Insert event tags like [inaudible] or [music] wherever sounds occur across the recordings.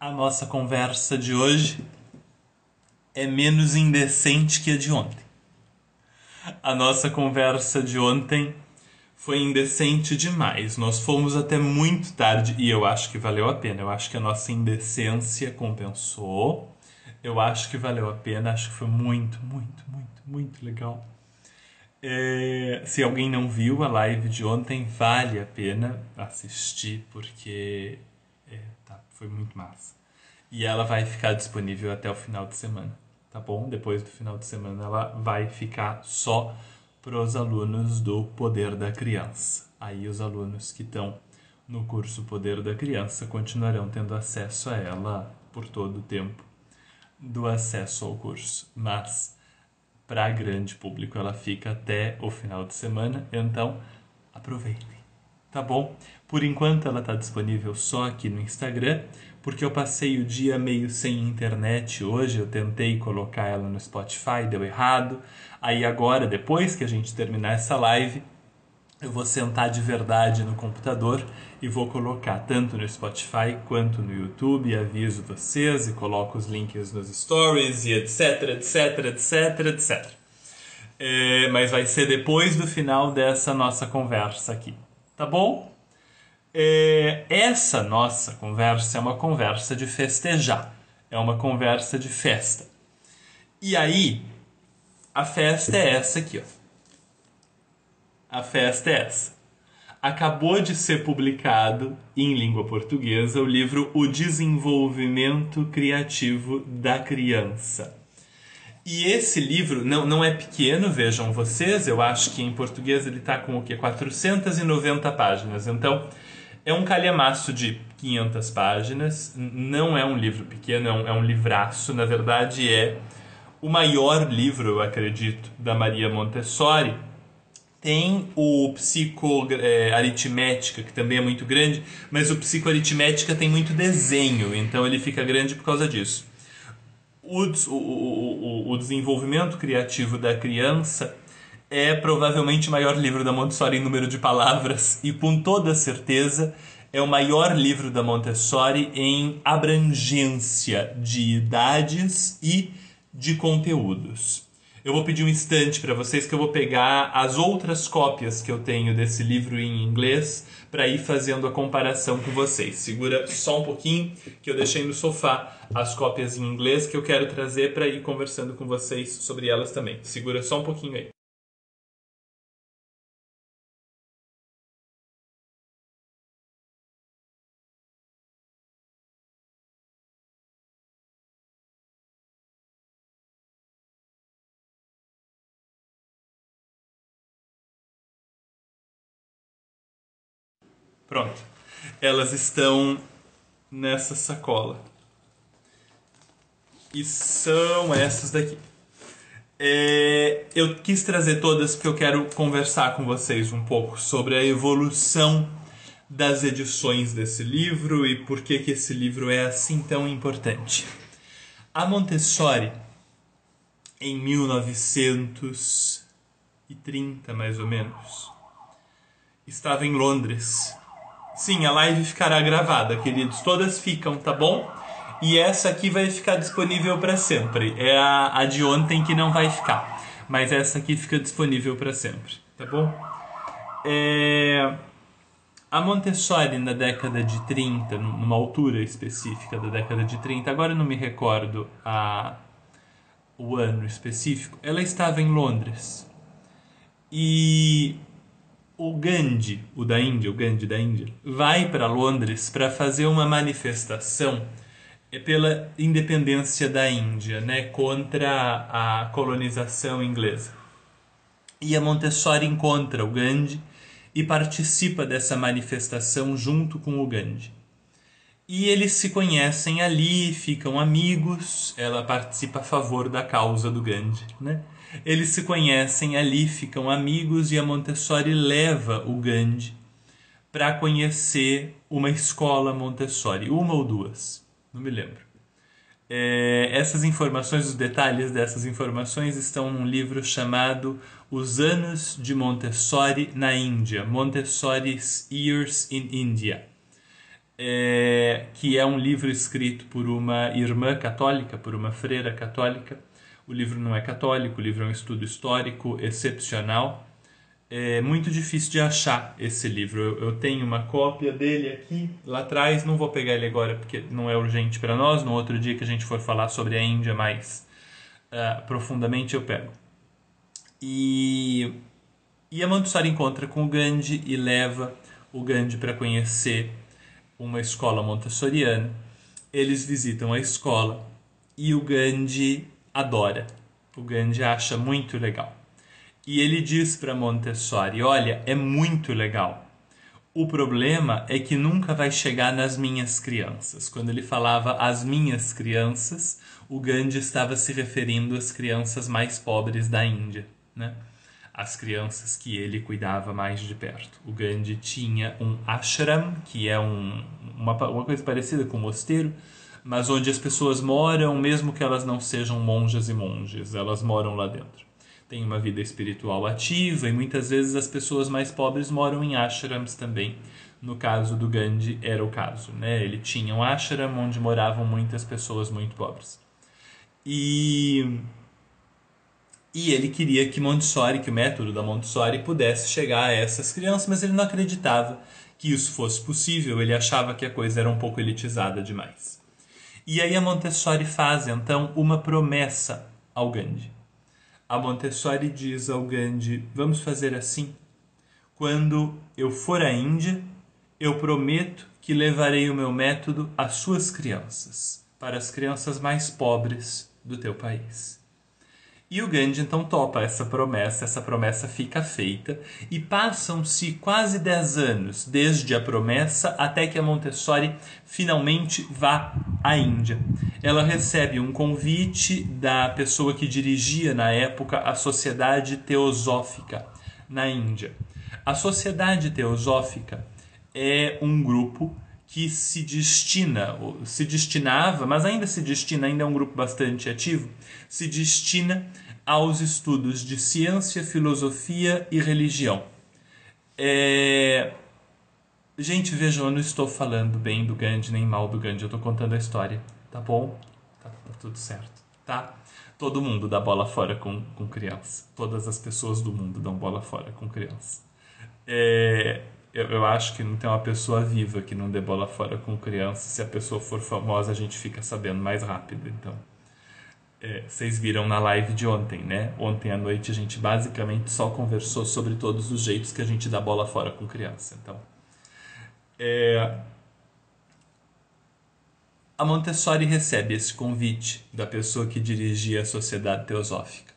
A nossa conversa de hoje é menos indecente que a de ontem. A nossa conversa de ontem foi indecente demais. Nós fomos até muito tarde e eu acho que valeu a pena. Eu acho que a nossa indecência compensou. Eu acho que valeu a pena. Acho que foi muito, muito, muito, muito legal. É, se alguém não viu a live de ontem, vale a pena assistir porque foi muito massa. E ela vai ficar disponível até o final de semana, tá bom? Depois do final de semana ela vai ficar só para os alunos do Poder da Criança. Aí os alunos que estão no curso Poder da Criança continuarão tendo acesso a ela por todo o tempo do acesso ao curso. Mas para grande público. Ela fica até o final de semana, então aproveitem, tá bom? Por enquanto ela está disponível só aqui no Instagram, porque eu passei o dia meio sem internet hoje. Eu tentei colocar ela no Spotify, deu errado. Aí agora, depois que a gente terminar essa live, eu vou sentar de verdade no computador e vou colocar tanto no Spotify quanto no YouTube. Aviso vocês e coloco os links nos stories e etc, etc, etc, etc. É, mas vai ser depois do final dessa nossa conversa aqui, tá bom? É, essa nossa conversa é uma conversa de festejar, é uma conversa de festa. E aí, a festa é essa aqui, ó a festa é essa. Acabou de ser publicado em língua portuguesa o livro O Desenvolvimento Criativo da Criança. E esse livro não, não é pequeno, vejam vocês, eu acho que em português ele está com o quê? 490 páginas. Então, é um calhamaço de 500 páginas, não é um livro pequeno, é um, é um livraço, na verdade é o maior livro, eu acredito, da Maria Montessori, tem o psicoaritmética, é, que também é muito grande, mas o psicoaritmética tem muito desenho, então ele fica grande por causa disso. O, o, o, o desenvolvimento criativo da criança é provavelmente o maior livro da Montessori em número de palavras e com toda certeza é o maior livro da Montessori em abrangência de idades e de conteúdos. Eu vou pedir um instante para vocês que eu vou pegar as outras cópias que eu tenho desse livro em inglês para ir fazendo a comparação com vocês. Segura só um pouquinho que eu deixei no sofá as cópias em inglês que eu quero trazer para ir conversando com vocês sobre elas também. Segura só um pouquinho aí. Pronto. Elas estão nessa sacola. E são essas daqui. É, eu quis trazer todas porque eu quero conversar com vocês um pouco sobre a evolução das edições desse livro e por que, que esse livro é assim tão importante. A Montessori, em 1930 mais ou menos, estava em Londres Sim, a live ficará gravada, queridos. Todas ficam, tá bom? E essa aqui vai ficar disponível para sempre. É a, a de ontem que não vai ficar. Mas essa aqui fica disponível para sempre, tá bom? É... A Montessori, na década de 30, numa altura específica da década de 30, agora eu não me recordo a... o ano específico, ela estava em Londres. E o Gandhi, o da Índia, o Gandhi da Índia, vai para Londres para fazer uma manifestação pela independência da Índia, né, contra a colonização inglesa. E a Montessori encontra o Gandhi e participa dessa manifestação junto com o Gandhi. E eles se conhecem ali, ficam amigos, ela participa a favor da causa do Gandhi, né? Eles se conhecem ali, ficam amigos e a Montessori leva o Gandhi para conhecer uma escola Montessori, uma ou duas, não me lembro. É, essas informações, os detalhes dessas informações estão num livro chamado Os Anos de Montessori na Índia, Montessori's Years in India. é, que é um livro escrito por uma irmã católica, por uma freira católica. O livro não é católico, o livro é um estudo histórico excepcional. É muito difícil de achar esse livro. Eu, eu tenho uma cópia dele aqui, lá atrás. Não vou pegar ele agora porque não é urgente para nós. No outro dia que a gente for falar sobre a Índia mais uh, profundamente, eu pego. E, e a Montessori encontra com o Gandhi e leva o Gandhi para conhecer uma escola montessoriana. Eles visitam a escola e o Gandhi adora. O Gandhi acha muito legal. E ele diz para Montessori: Olha, é muito legal. O problema é que nunca vai chegar nas minhas crianças. Quando ele falava as minhas crianças, o Gandhi estava se referindo às crianças mais pobres da Índia, né? as crianças que ele cuidava mais de perto. O Gandhi tinha um ashram, que é um, uma, uma coisa parecida com um mosteiro, mas onde as pessoas moram, mesmo que elas não sejam monjas e monges, elas moram lá dentro. Tem uma vida espiritual ativa e muitas vezes as pessoas mais pobres moram em ashrams também. No caso do Gandhi era o caso, né? Ele tinha um ashram onde moravam muitas pessoas muito pobres. E e ele queria que Montessori, que o método da Montessori pudesse chegar a essas crianças, mas ele não acreditava que isso fosse possível, ele achava que a coisa era um pouco elitizada demais. E aí a Montessori faz então uma promessa ao Gandhi. A Montessori diz ao Gandhi: Vamos fazer assim. Quando eu for à Índia, eu prometo que levarei o meu método às suas crianças, para as crianças mais pobres do teu país. E o Gandhi então topa essa promessa, essa promessa fica feita e passam-se quase 10 anos desde a promessa até que a Montessori finalmente vá à Índia. Ela recebe um convite da pessoa que dirigia na época a Sociedade Teosófica na Índia. A Sociedade Teosófica é um grupo que se destina, se destinava, mas ainda se destina, ainda é um grupo bastante ativo, se destina aos estudos de ciência, filosofia e religião. É... Gente, vejam, eu não estou falando bem do Gandhi nem mal do Gandhi, eu estou contando a história, tá bom? Tá, tá, tudo certo, tá? Todo mundo dá bola fora com, com criança. Todas as pessoas do mundo dão bola fora com criança. É, eu, eu acho que não tem uma pessoa viva que não dê bola fora com criança. Se a pessoa for famosa, a gente fica sabendo mais rápido. Então, é, vocês viram na live de ontem, né? Ontem à noite a gente basicamente só conversou sobre todos os jeitos que a gente dá bola fora com criança. Então, é, a Montessori recebe esse convite da pessoa que dirigia a Sociedade Teosófica.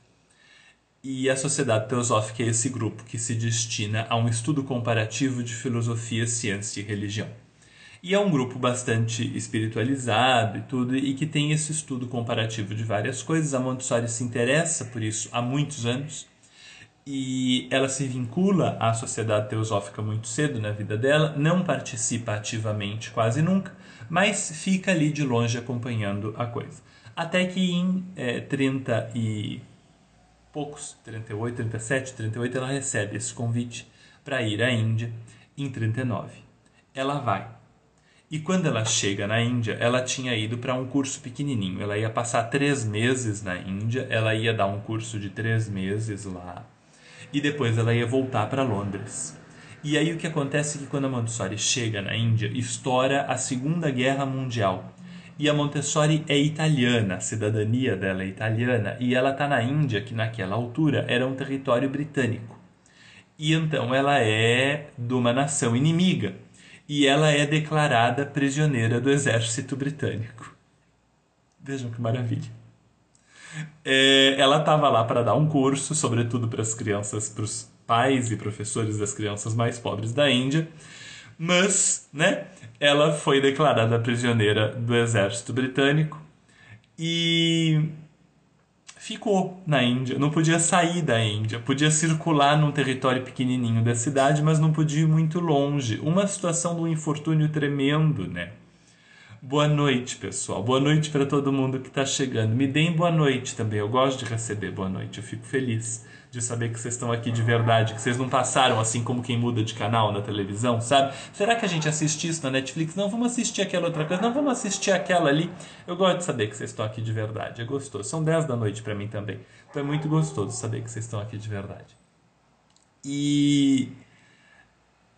E a Sociedade Teosófica é esse grupo que se destina a um estudo comparativo de filosofia, ciência e religião. E é um grupo bastante espiritualizado e tudo, e que tem esse estudo comparativo de várias coisas. A Montessori se interessa por isso há muitos anos e ela se vincula à sociedade teosófica muito cedo na vida dela, não participa ativamente quase nunca, mas fica ali de longe acompanhando a coisa. Até que em é, 30 e poucos, 38, 37, 38, ela recebe esse convite para ir à Índia em 39. Ela vai. E quando ela chega na Índia, ela tinha ido para um curso pequenininho. Ela ia passar três meses na Índia, ela ia dar um curso de três meses lá e depois ela ia voltar para Londres. E aí o que acontece é que quando a Montessori chega na Índia, estoura a Segunda Guerra Mundial e a Montessori é italiana, a cidadania dela é italiana, e ela está na Índia, que naquela altura era um território britânico. E então ela é de uma nação inimiga, e ela é declarada prisioneira do exército britânico. Vejam que maravilha. É, ela estava lá para dar um curso, sobretudo para as crianças, para os pais e professores das crianças mais pobres da Índia, mas, né, ela foi declarada prisioneira do exército britânico e ficou na Índia. Não podia sair da Índia, podia circular num território pequenininho da cidade, mas não podia ir muito longe. Uma situação de um infortúnio tremendo, né? Boa noite, pessoal. Boa noite para todo mundo que está chegando. Me deem boa noite também. Eu gosto de receber boa noite. Eu fico feliz de saber que vocês estão aqui de verdade, que vocês não passaram assim como quem muda de canal na televisão, sabe? Será que a gente assiste isso na Netflix? Não, vamos assistir aquela outra coisa. Não, vamos assistir aquela ali. Eu gosto de saber que vocês estão aqui de verdade. É gostoso. São 10 da noite para mim também. Então é muito gostoso saber que vocês estão aqui de verdade. E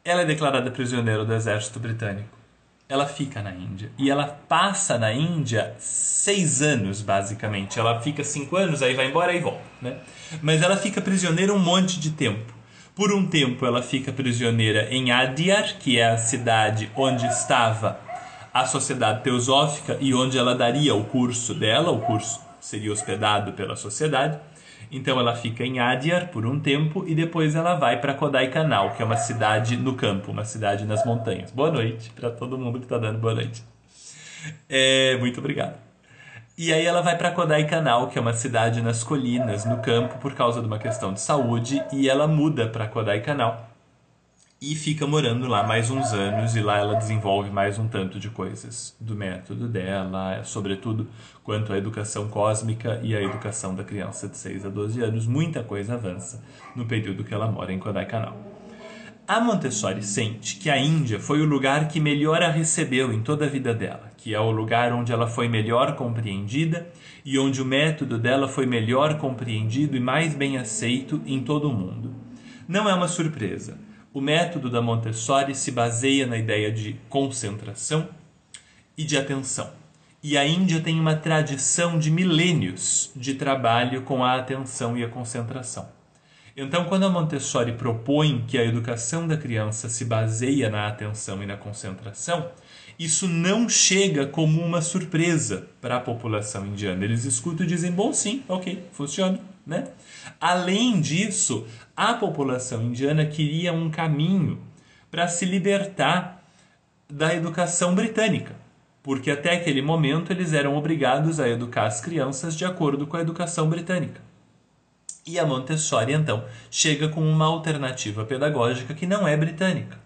ela é declarada prisioneira do exército britânico ela fica na Índia. E ela passa na Índia seis anos, basicamente. Ela fica cinco anos, aí vai embora e volta. Né? Mas ela fica prisioneira um monte de tempo. Por um tempo, ela fica prisioneira em Adyar, que é a cidade onde estava a sociedade teosófica e onde ela daria o curso dela. O curso seria hospedado pela sociedade. Então ela fica em Adyar por um tempo e depois ela vai para Kodaikanal, que é uma cidade no campo, uma cidade nas montanhas. Boa noite para todo mundo que está dando boa noite. É, muito obrigado. E aí ela vai para Kodaikanal, que é uma cidade nas colinas, no campo, por causa de uma questão de saúde, e ela muda para Kodaikanal e fica morando lá mais uns anos e lá ela desenvolve mais um tanto de coisas do método dela, sobretudo quanto à educação cósmica e à educação da criança de 6 a 12 anos. Muita coisa avança no período que ela mora em Kodaikanal. A Montessori sente que a Índia foi o lugar que melhor a recebeu em toda a vida dela, que é o lugar onde ela foi melhor compreendida e onde o método dela foi melhor compreendido e mais bem aceito em todo o mundo. Não é uma surpresa o método da Montessori se baseia na ideia de concentração e de atenção. E a Índia tem uma tradição de milênios de trabalho com a atenção e a concentração. Então, quando a Montessori propõe que a educação da criança se baseia na atenção e na concentração, isso não chega como uma surpresa para a população indiana. Eles escutam e dizem: bom, sim, ok, funciona. Né? Além disso, a população indiana queria um caminho para se libertar da educação britânica, porque até aquele momento eles eram obrigados a educar as crianças de acordo com a educação britânica. E a Montessori, então, chega com uma alternativa pedagógica que não é britânica.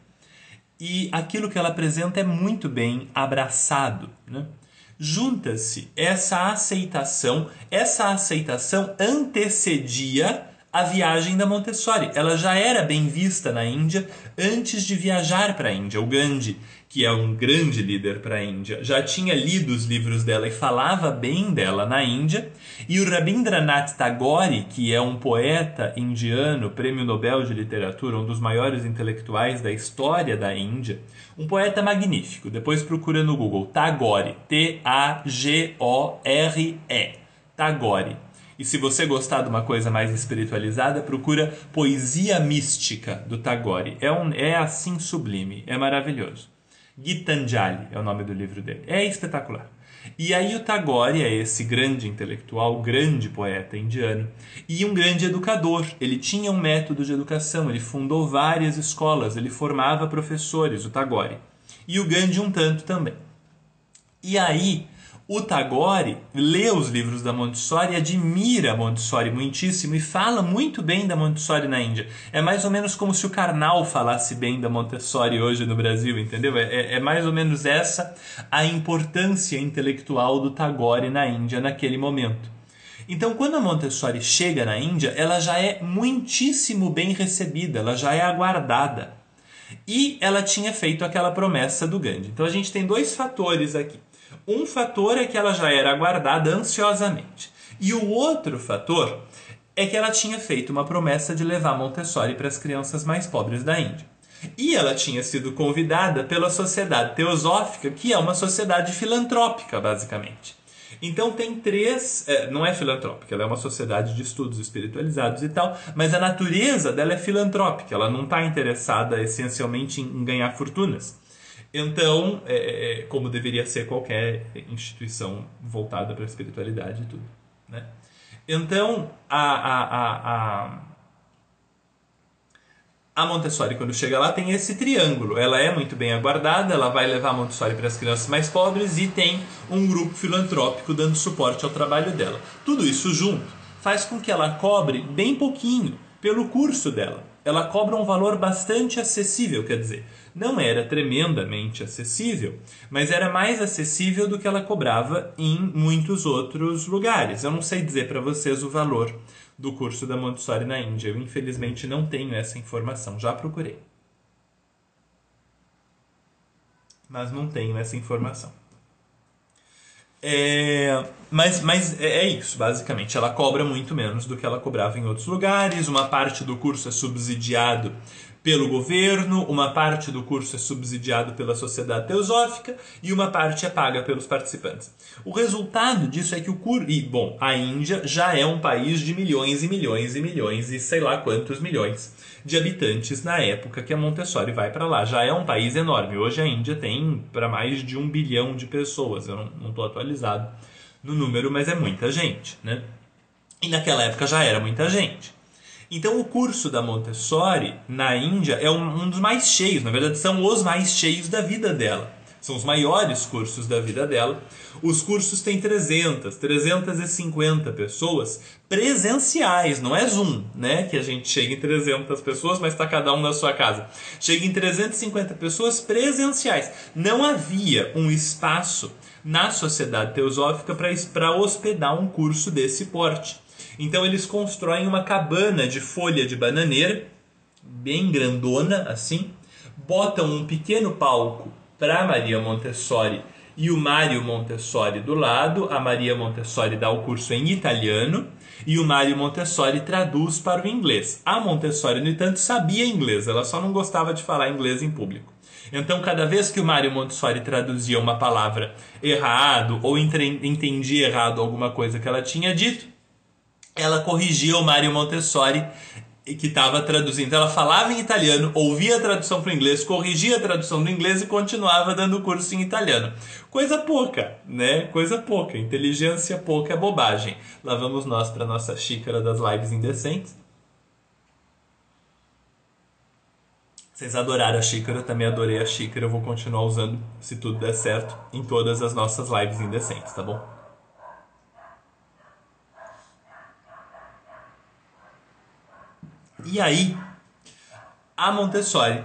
E aquilo que ela apresenta é muito bem abraçado. Né? Junta-se. Essa aceitação, essa aceitação antecedia a viagem da Montessori. Ela já era bem vista na Índia antes de viajar para a Índia. O Gandhi, que é um grande líder para a Índia, já tinha lido os livros dela e falava bem dela na Índia. E o Rabindranath Tagore, que é um poeta indiano, prêmio Nobel de Literatura, um dos maiores intelectuais da história da Índia, um poeta magnífico. Depois procura no Google Tagore, T-A-G-O-R-E. Tagore e se você gostar de uma coisa mais espiritualizada, procura Poesia Mística do Tagore. É, um, é assim sublime, é maravilhoso. Gitanjali é o nome do livro dele. É espetacular. E aí o Tagore é esse grande intelectual, grande poeta indiano e um grande educador. Ele tinha um método de educação, ele fundou várias escolas, ele formava professores, o Tagore. E o Gandhi um tanto também. E aí o Tagore lê os livros da Montessori, admira a Montessori muitíssimo e fala muito bem da Montessori na Índia. É mais ou menos como se o Karnal falasse bem da Montessori hoje no Brasil, entendeu? É, é, é mais ou menos essa a importância intelectual do Tagore na Índia naquele momento. Então, quando a Montessori chega na Índia, ela já é muitíssimo bem recebida, ela já é aguardada. E ela tinha feito aquela promessa do Gandhi. Então, a gente tem dois fatores aqui. Um fator é que ela já era aguardada ansiosamente. E o outro fator é que ela tinha feito uma promessa de levar Montessori para as crianças mais pobres da Índia. E ela tinha sido convidada pela Sociedade Teosófica, que é uma sociedade filantrópica, basicamente. Então tem três. É, não é filantrópica, ela é uma sociedade de estudos espiritualizados e tal, mas a natureza dela é filantrópica, ela não está interessada essencialmente em ganhar fortunas. Então, é, é, é, como deveria ser qualquer instituição voltada para a espiritualidade e tudo. Né? Então, a, a, a, a, a Montessori, quando chega lá, tem esse triângulo. Ela é muito bem aguardada, ela vai levar a Montessori para as crianças mais pobres e tem um grupo filantrópico dando suporte ao trabalho dela. Tudo isso junto faz com que ela cobre bem pouquinho pelo curso dela. Ela cobra um valor bastante acessível, quer dizer, não era tremendamente acessível, mas era mais acessível do que ela cobrava em muitos outros lugares. Eu não sei dizer para vocês o valor do curso da Montessori na Índia. Eu infelizmente não tenho essa informação, já procurei. Mas não tenho essa informação. É, mas mas é, é isso, basicamente. Ela cobra muito menos do que ela cobrava em outros lugares. Uma parte do curso é subsidiado pelo governo, uma parte do curso é subsidiado pela sociedade teosófica e uma parte é paga pelos participantes. O resultado disso é que o curso. E, bom, a Índia já é um país de milhões e milhões e milhões e sei lá quantos milhões de habitantes na época que a Montessori vai para lá. Já é um país enorme. Hoje a Índia tem para mais de um bilhão de pessoas. Eu não estou atualizado no número, mas é muita gente, né? E naquela época já era muita gente. Então, o curso da Montessori na Índia é um, um, dos mais cheios, na verdade, são os mais cheios da vida dela. São os maiores cursos da vida dela. Os cursos têm 300, 350 pessoas presenciais, não é Zoom, né? Que a gente chega em 300 pessoas, mas está cada um na sua casa. Chega em 350 pessoas presenciais. Não havia um espaço na sociedade teosófica para hospedar um curso desse porte. Então eles constroem uma cabana de folha de bananeira, bem grandona assim, botam um pequeno palco para Maria Montessori e o Mário Montessori do lado. A Maria Montessori dá o curso em italiano e o Mário Montessori traduz para o inglês. A Montessori, no entanto, sabia inglês, ela só não gostava de falar inglês em público. Então, cada vez que o Mário Montessori traduzia uma palavra errado ou entendia errado alguma coisa que ela tinha dito, ela corrigia o Mário Montessori que estava traduzindo. Ela falava em italiano, ouvia a tradução para o inglês, corrigia a tradução do inglês e continuava dando curso em italiano. Coisa pouca, né? Coisa pouca. Inteligência pouca é bobagem. Lá vamos nós para nossa xícara das lives indecentes. Vocês adoraram a xícara, também adorei a xícara. Eu vou continuar usando, se tudo der certo, em todas as nossas lives indecentes, tá bom? E aí, a Montessori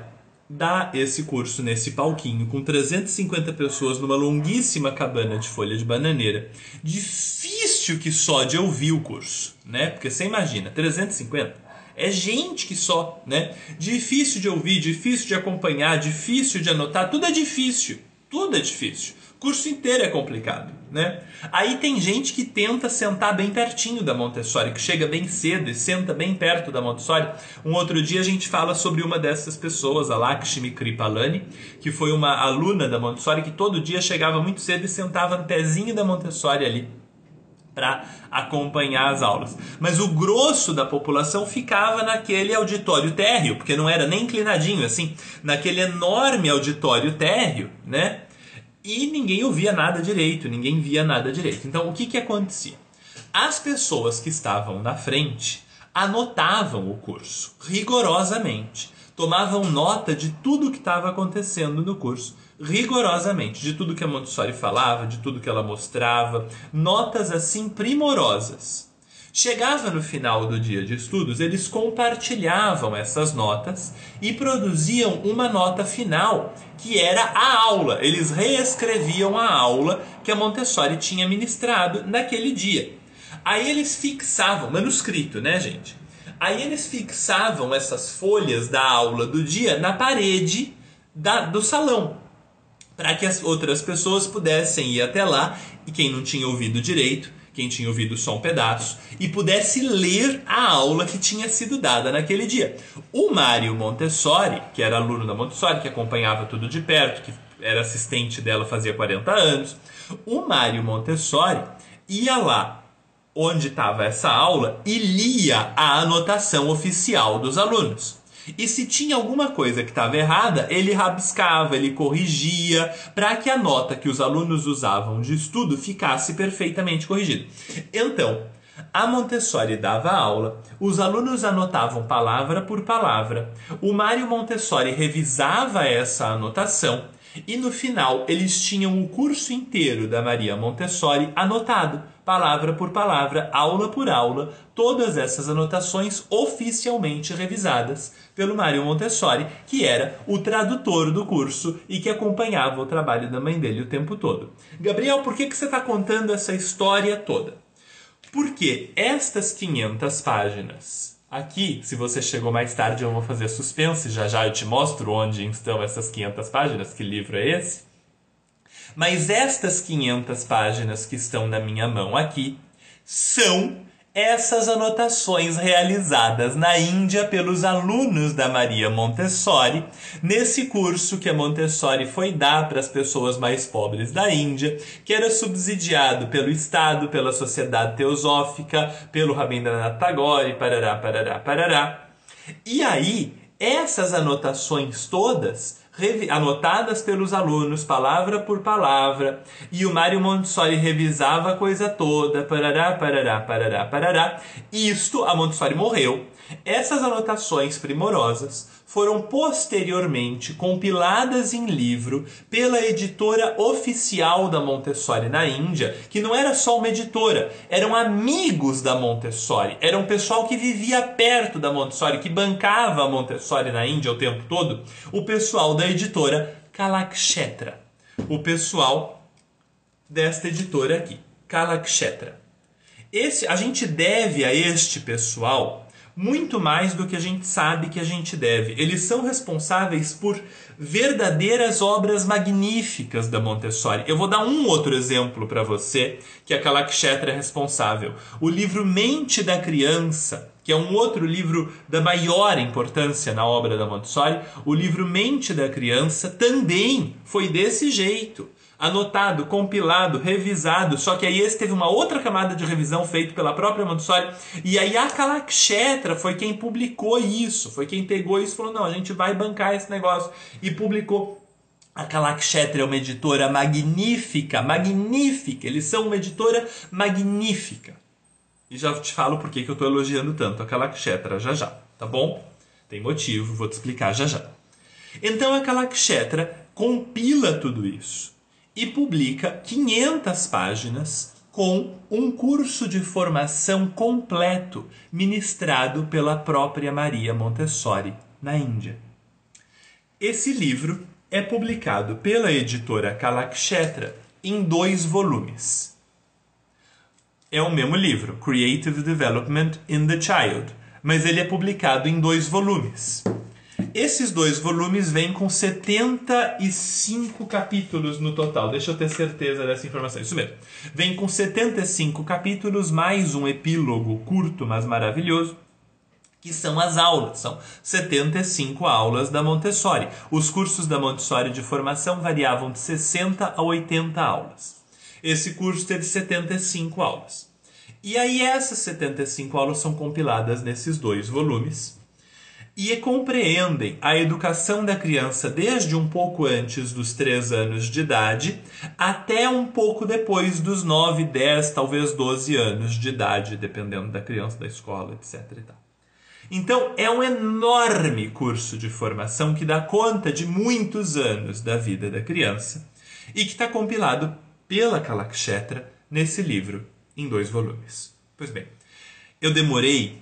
dá esse curso nesse palquinho com 350 pessoas numa longuíssima cabana de folha de bananeira. Difícil que só de ouvir o curso, né? Porque você imagina, 350 é gente que só, né? Difícil de ouvir, difícil de acompanhar, difícil de anotar, tudo é difícil. Tudo é difícil curso inteiro é complicado, né? Aí tem gente que tenta sentar bem pertinho da Montessori, que chega bem cedo e senta bem perto da Montessori. Um outro dia a gente fala sobre uma dessas pessoas, a Lakshmi Kripalani, que foi uma aluna da Montessori que todo dia chegava muito cedo e sentava no pezinho da Montessori ali para acompanhar as aulas. Mas o grosso da população ficava naquele auditório térreo, porque não era nem inclinadinho assim, naquele enorme auditório térreo, né? E ninguém ouvia nada direito, ninguém via nada direito. Então, o que, que acontecia? As pessoas que estavam na frente anotavam o curso rigorosamente, tomavam nota de tudo que estava acontecendo no curso rigorosamente, de tudo que a Montessori falava, de tudo que ela mostrava, notas assim primorosas. Chegava no final do dia de estudos, eles compartilhavam essas notas e produziam uma nota final, que era a aula. Eles reescreviam a aula que a Montessori tinha ministrado naquele dia. Aí eles fixavam, manuscrito, né, gente? Aí eles fixavam essas folhas da aula do dia na parede da, do salão, para que as outras pessoas pudessem ir até lá e quem não tinha ouvido direito quem tinha ouvido só um pedaço, e pudesse ler a aula que tinha sido dada naquele dia. O Mário Montessori, que era aluno da Montessori, que acompanhava tudo de perto, que era assistente dela fazia 40 anos, o Mário Montessori ia lá onde estava essa aula e lia a anotação oficial dos alunos. E se tinha alguma coisa que estava errada, ele rabiscava, ele corrigia, para que a nota que os alunos usavam de estudo ficasse perfeitamente corrigida. Então, a Montessori dava aula, os alunos anotavam palavra por palavra, o Mário Montessori revisava essa anotação e no final eles tinham o curso inteiro da Maria Montessori anotado palavra por palavra, aula por aula, todas essas anotações oficialmente revisadas pelo Mário Montessori, que era o tradutor do curso e que acompanhava o trabalho da mãe dele o tempo todo. Gabriel, por que, que você está contando essa história toda? Porque estas 500 páginas Aqui, se você chegou mais tarde, eu vou fazer suspense, já já eu te mostro onde estão essas 500 páginas, que livro é esse. Mas estas 500 páginas que estão na minha mão aqui são essas anotações realizadas na Índia pelos alunos da Maria Montessori, nesse curso que a Montessori foi dar para as pessoas mais pobres da Índia, que era subsidiado pelo Estado, pela Sociedade Teosófica, pelo Rabindranath Tagore, parará, parará, parará. E aí, essas anotações todas anotadas pelos alunos, palavra por palavra, e o Mário Montessori revisava a coisa toda, parará, parará, parará, parará. Isto, a Montessori morreu. Essas anotações primorosas foram posteriormente compiladas em livro pela editora oficial da Montessori na Índia, que não era só uma editora, eram amigos da Montessori, era um pessoal que vivia perto da Montessori, que bancava a Montessori na Índia o tempo todo, o pessoal da editora Kalakshetra, o pessoal desta editora aqui, Kalakshetra. Esse, a gente deve a este pessoal muito mais do que a gente sabe que a gente deve. Eles são responsáveis por verdadeiras obras magníficas da Montessori. Eu vou dar um outro exemplo para você que a Kalakshetra é responsável. O livro Mente da Criança, que é um outro livro da maior importância na obra da Montessori, o livro Mente da Criança também foi desse jeito anotado, compilado, revisado, só que aí esse teve uma outra camada de revisão feita pela própria Montessori, e aí a Kalakshetra foi quem publicou isso, foi quem pegou isso e falou, não, a gente vai bancar esse negócio, e publicou. A Kalakshetra é uma editora magnífica, magnífica, eles são uma editora magnífica. E já te falo por que, eu estou elogiando tanto a Kalakshetra já já, tá bom? Tem motivo, vou te explicar já já. Então a Kalakshetra compila tudo isso e publica 500 páginas com um curso de formação completo ministrado pela própria Maria Montessori na Índia. Esse livro é publicado pela editora Kalakshetra em dois volumes. É o mesmo livro, Creative Development in the Child, mas ele é publicado em dois volumes. Esses dois volumes vêm com 75 capítulos no total. Deixa eu ter certeza dessa informação. Isso mesmo. Vem com 75 capítulos, mais um epílogo curto, mas maravilhoso que são as aulas. São 75 aulas da Montessori. Os cursos da Montessori de formação variavam de 60 a 80 aulas. Esse curso teve 75 aulas. E aí essas 75 aulas são compiladas nesses dois volumes e compreendem a educação da criança desde um pouco antes dos 3 anos de idade até um pouco depois dos 9, 10, talvez 12 anos de idade, dependendo da criança, da escola, etc. Então, é um enorme curso de formação que dá conta de muitos anos da vida da criança e que está compilado pela Kalakshetra nesse livro, em dois volumes. Pois bem, eu demorei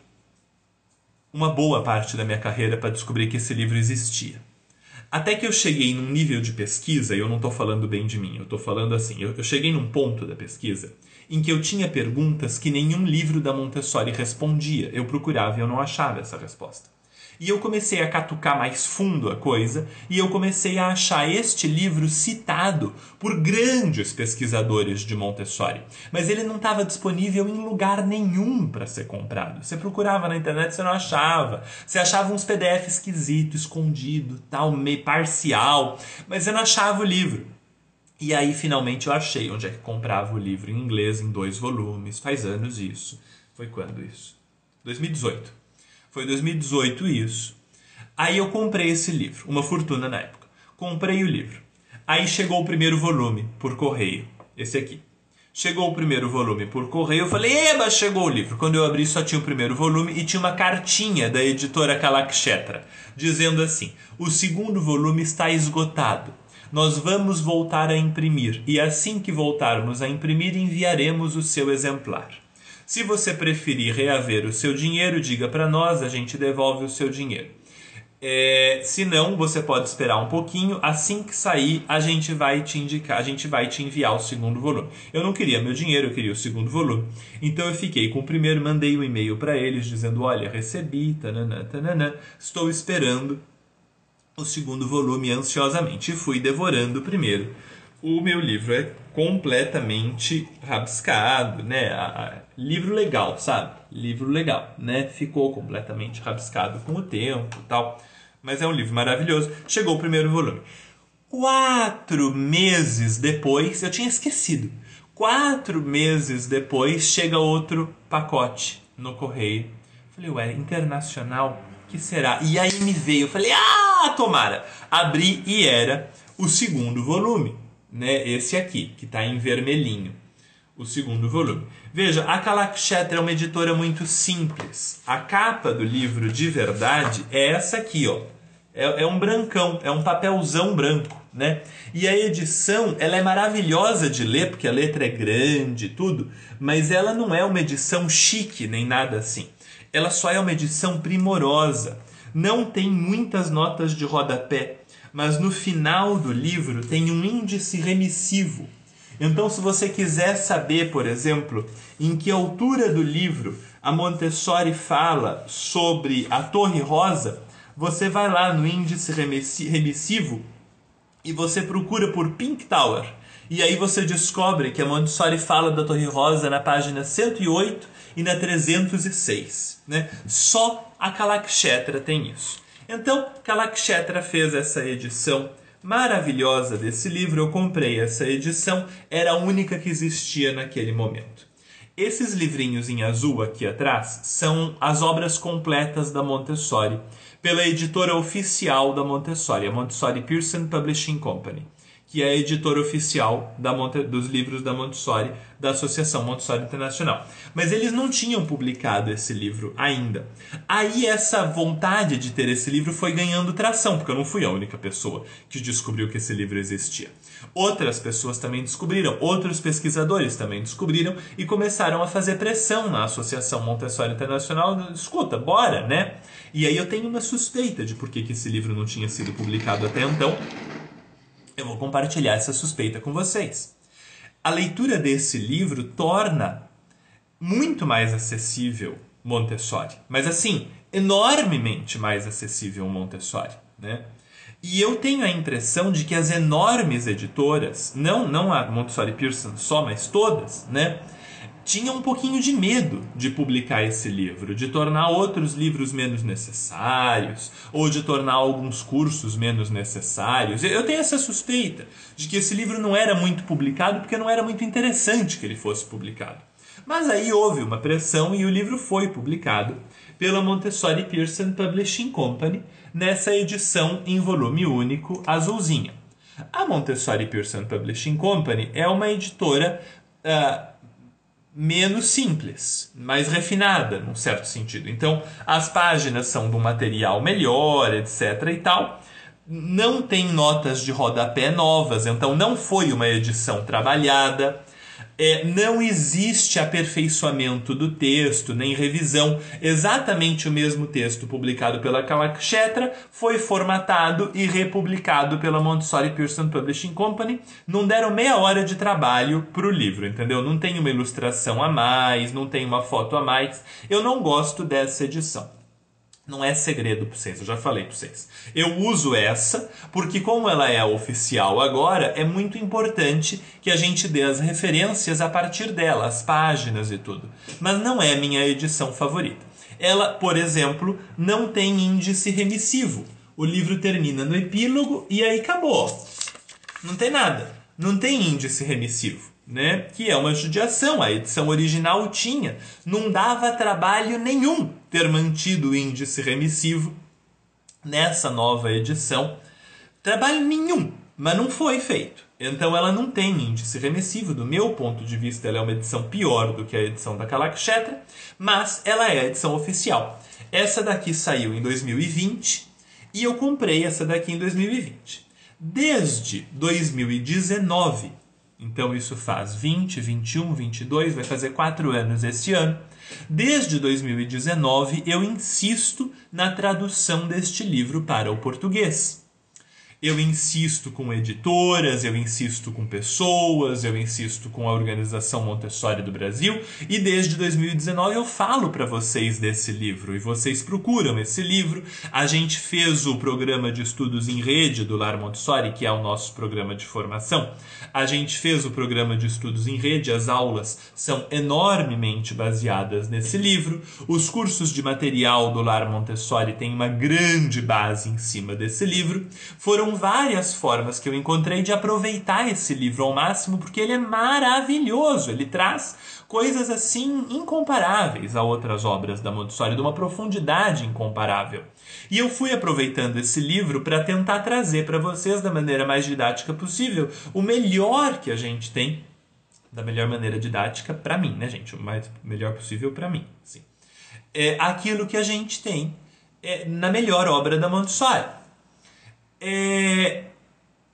uma boa parte da minha carreira para descobrir que esse livro existia. Até que eu cheguei num nível de pesquisa, e eu não estou falando bem de mim, eu estou falando assim, eu, eu cheguei num ponto da pesquisa em que eu tinha perguntas que nenhum livro da Montessori respondia. Eu procurava e eu não achava essa resposta. E eu comecei a catucar mais fundo a coisa e eu comecei a achar este livro citado por grandes pesquisadores de Montessori. Mas ele não estava disponível em lugar nenhum para ser comprado. Você procurava na internet, você não achava. Você achava uns PDF esquisito, escondido, tal, meio parcial, mas você não achava o livro. E aí finalmente eu achei onde é que comprava o livro em inglês em dois volumes. Faz anos isso. Foi quando isso? 2018. Foi 2018 isso. Aí eu comprei esse livro, uma fortuna na época. Comprei o livro. Aí chegou o primeiro volume por correio, esse aqui. Chegou o primeiro volume por correio, eu falei, eba, chegou o livro. Quando eu abri só tinha o primeiro volume e tinha uma cartinha da editora Kalakshetra, dizendo assim: "O segundo volume está esgotado. Nós vamos voltar a imprimir e assim que voltarmos a imprimir enviaremos o seu exemplar." Se você preferir reaver o seu dinheiro, diga para nós, a gente devolve o seu dinheiro. É, se não, você pode esperar um pouquinho. Assim que sair, a gente vai te indicar, a gente vai te enviar o segundo volume. Eu não queria meu dinheiro, eu queria o segundo volume. Então eu fiquei com o primeiro, mandei um e-mail para eles dizendo: olha, recebi, tananã, tananã, estou esperando o segundo volume ansiosamente. E fui devorando o primeiro. O meu livro é completamente rabiscado, né? A, a, livro legal, sabe? Livro legal, né? Ficou completamente rabiscado com o tempo tal. Mas é um livro maravilhoso. Chegou o primeiro volume. Quatro meses depois, eu tinha esquecido. Quatro meses depois, chega outro pacote no correio. Falei, ué, internacional? que será? E aí me veio, eu falei, ah, tomara! Abri e era o segundo volume, né? Esse aqui, que está em vermelhinho. O segundo volume. Veja, a Kalakshetra é uma editora muito simples. A capa do livro de verdade é essa aqui, ó. É, é um brancão, é um papelzão branco, né? E a edição, ela é maravilhosa de ler, porque a letra é grande e tudo, mas ela não é uma edição chique, nem nada assim. Ela só é uma edição primorosa. Não tem muitas notas de rodapé, mas no final do livro tem um índice remissivo então, se você quiser saber, por exemplo, em que altura do livro a Montessori fala sobre a Torre Rosa, você vai lá no índice remissivo e você procura por Pink Tower. E aí você descobre que a Montessori fala da Torre Rosa na página 108 e na 306. Né? Só a Kalakshetra tem isso. Então, Kalakshetra fez essa edição maravilhosa desse livro, eu comprei essa edição, era a única que existia naquele momento. Esses livrinhos em azul aqui atrás são as obras completas da Montessori, pela editora oficial da Montessori, a Montessori Pearson Publishing Company que é a editora oficial Monte, dos livros da Montessori, da Associação Montessori Internacional. Mas eles não tinham publicado esse livro ainda. Aí essa vontade de ter esse livro foi ganhando tração, porque eu não fui a única pessoa que descobriu que esse livro existia. Outras pessoas também descobriram, outros pesquisadores também descobriram e começaram a fazer pressão na Associação Montessori Internacional. Escuta, bora, né? E aí eu tenho uma suspeita de por que esse livro não tinha sido publicado até então eu vou compartilhar essa suspeita com vocês. A leitura desse livro torna muito mais acessível Montessori, mas assim, enormemente mais acessível Montessori, né? E eu tenho a impressão de que as enormes editoras, não não a Montessori Pearson só, mas todas, né? Tinha um pouquinho de medo de publicar esse livro, de tornar outros livros menos necessários, ou de tornar alguns cursos menos necessários. Eu tenho essa suspeita de que esse livro não era muito publicado porque não era muito interessante que ele fosse publicado. Mas aí houve uma pressão e o livro foi publicado pela Montessori Pearson Publishing Company nessa edição em volume único azulzinha. A Montessori Pearson Publishing Company é uma editora uh, menos simples, mais refinada, num certo sentido. Então, as páginas são de um material melhor, etc. e tal. Não tem notas de rodapé novas, então não foi uma edição trabalhada é, não existe aperfeiçoamento do texto, nem revisão. Exatamente o mesmo texto publicado pela Kalakshetra foi formatado e republicado pela Montessori Pearson Publishing Company. Não deram meia hora de trabalho para o livro, entendeu? Não tem uma ilustração a mais, não tem uma foto a mais. Eu não gosto dessa edição. Não é segredo para vocês, eu já falei para vocês. Eu uso essa porque, como ela é oficial agora, é muito importante que a gente dê as referências a partir dela, as páginas e tudo. Mas não é minha edição favorita. Ela, por exemplo, não tem índice remissivo. O livro termina no epílogo e aí acabou. Não tem nada. Não tem índice remissivo né? Que é uma judiação. A edição original tinha. Não dava trabalho nenhum ter mantido o índice remissivo nessa nova edição. Trabalho nenhum, mas não foi feito. Então ela não tem índice remissivo. Do meu ponto de vista, ela é uma edição pior do que a edição da Kalakshetra, mas ela é a edição oficial. Essa daqui saiu em 2020 e eu comprei essa daqui em 2020. Desde 2019 Então isso faz 20, 21, 22, vai fazer 4 anos este ano. Desde 2019 eu insisto na tradução deste livro para o português. Eu insisto com editoras, eu insisto com pessoas, eu insisto com a Organização Montessori do Brasil e desde 2019 eu falo para vocês desse livro e vocês procuram esse livro. A gente fez o programa de estudos em rede do Lar Montessori, que é o nosso programa de formação. A gente fez o programa de estudos em rede, as aulas são enormemente baseadas nesse livro. Os cursos de material do Lar Montessori têm uma grande base em cima desse livro. Foram foram várias formas que eu encontrei de aproveitar esse livro ao máximo, porque ele é maravilhoso. Ele traz coisas assim incomparáveis a outras obras da Montessori, de uma profundidade incomparável. E eu fui aproveitando esse livro para tentar trazer para vocês, da maneira mais didática possível, o melhor que a gente tem, da melhor maneira didática para mim, né, gente? O mais melhor possível para mim. Sim. É aquilo que a gente tem é, na melhor obra da Montessori ええ、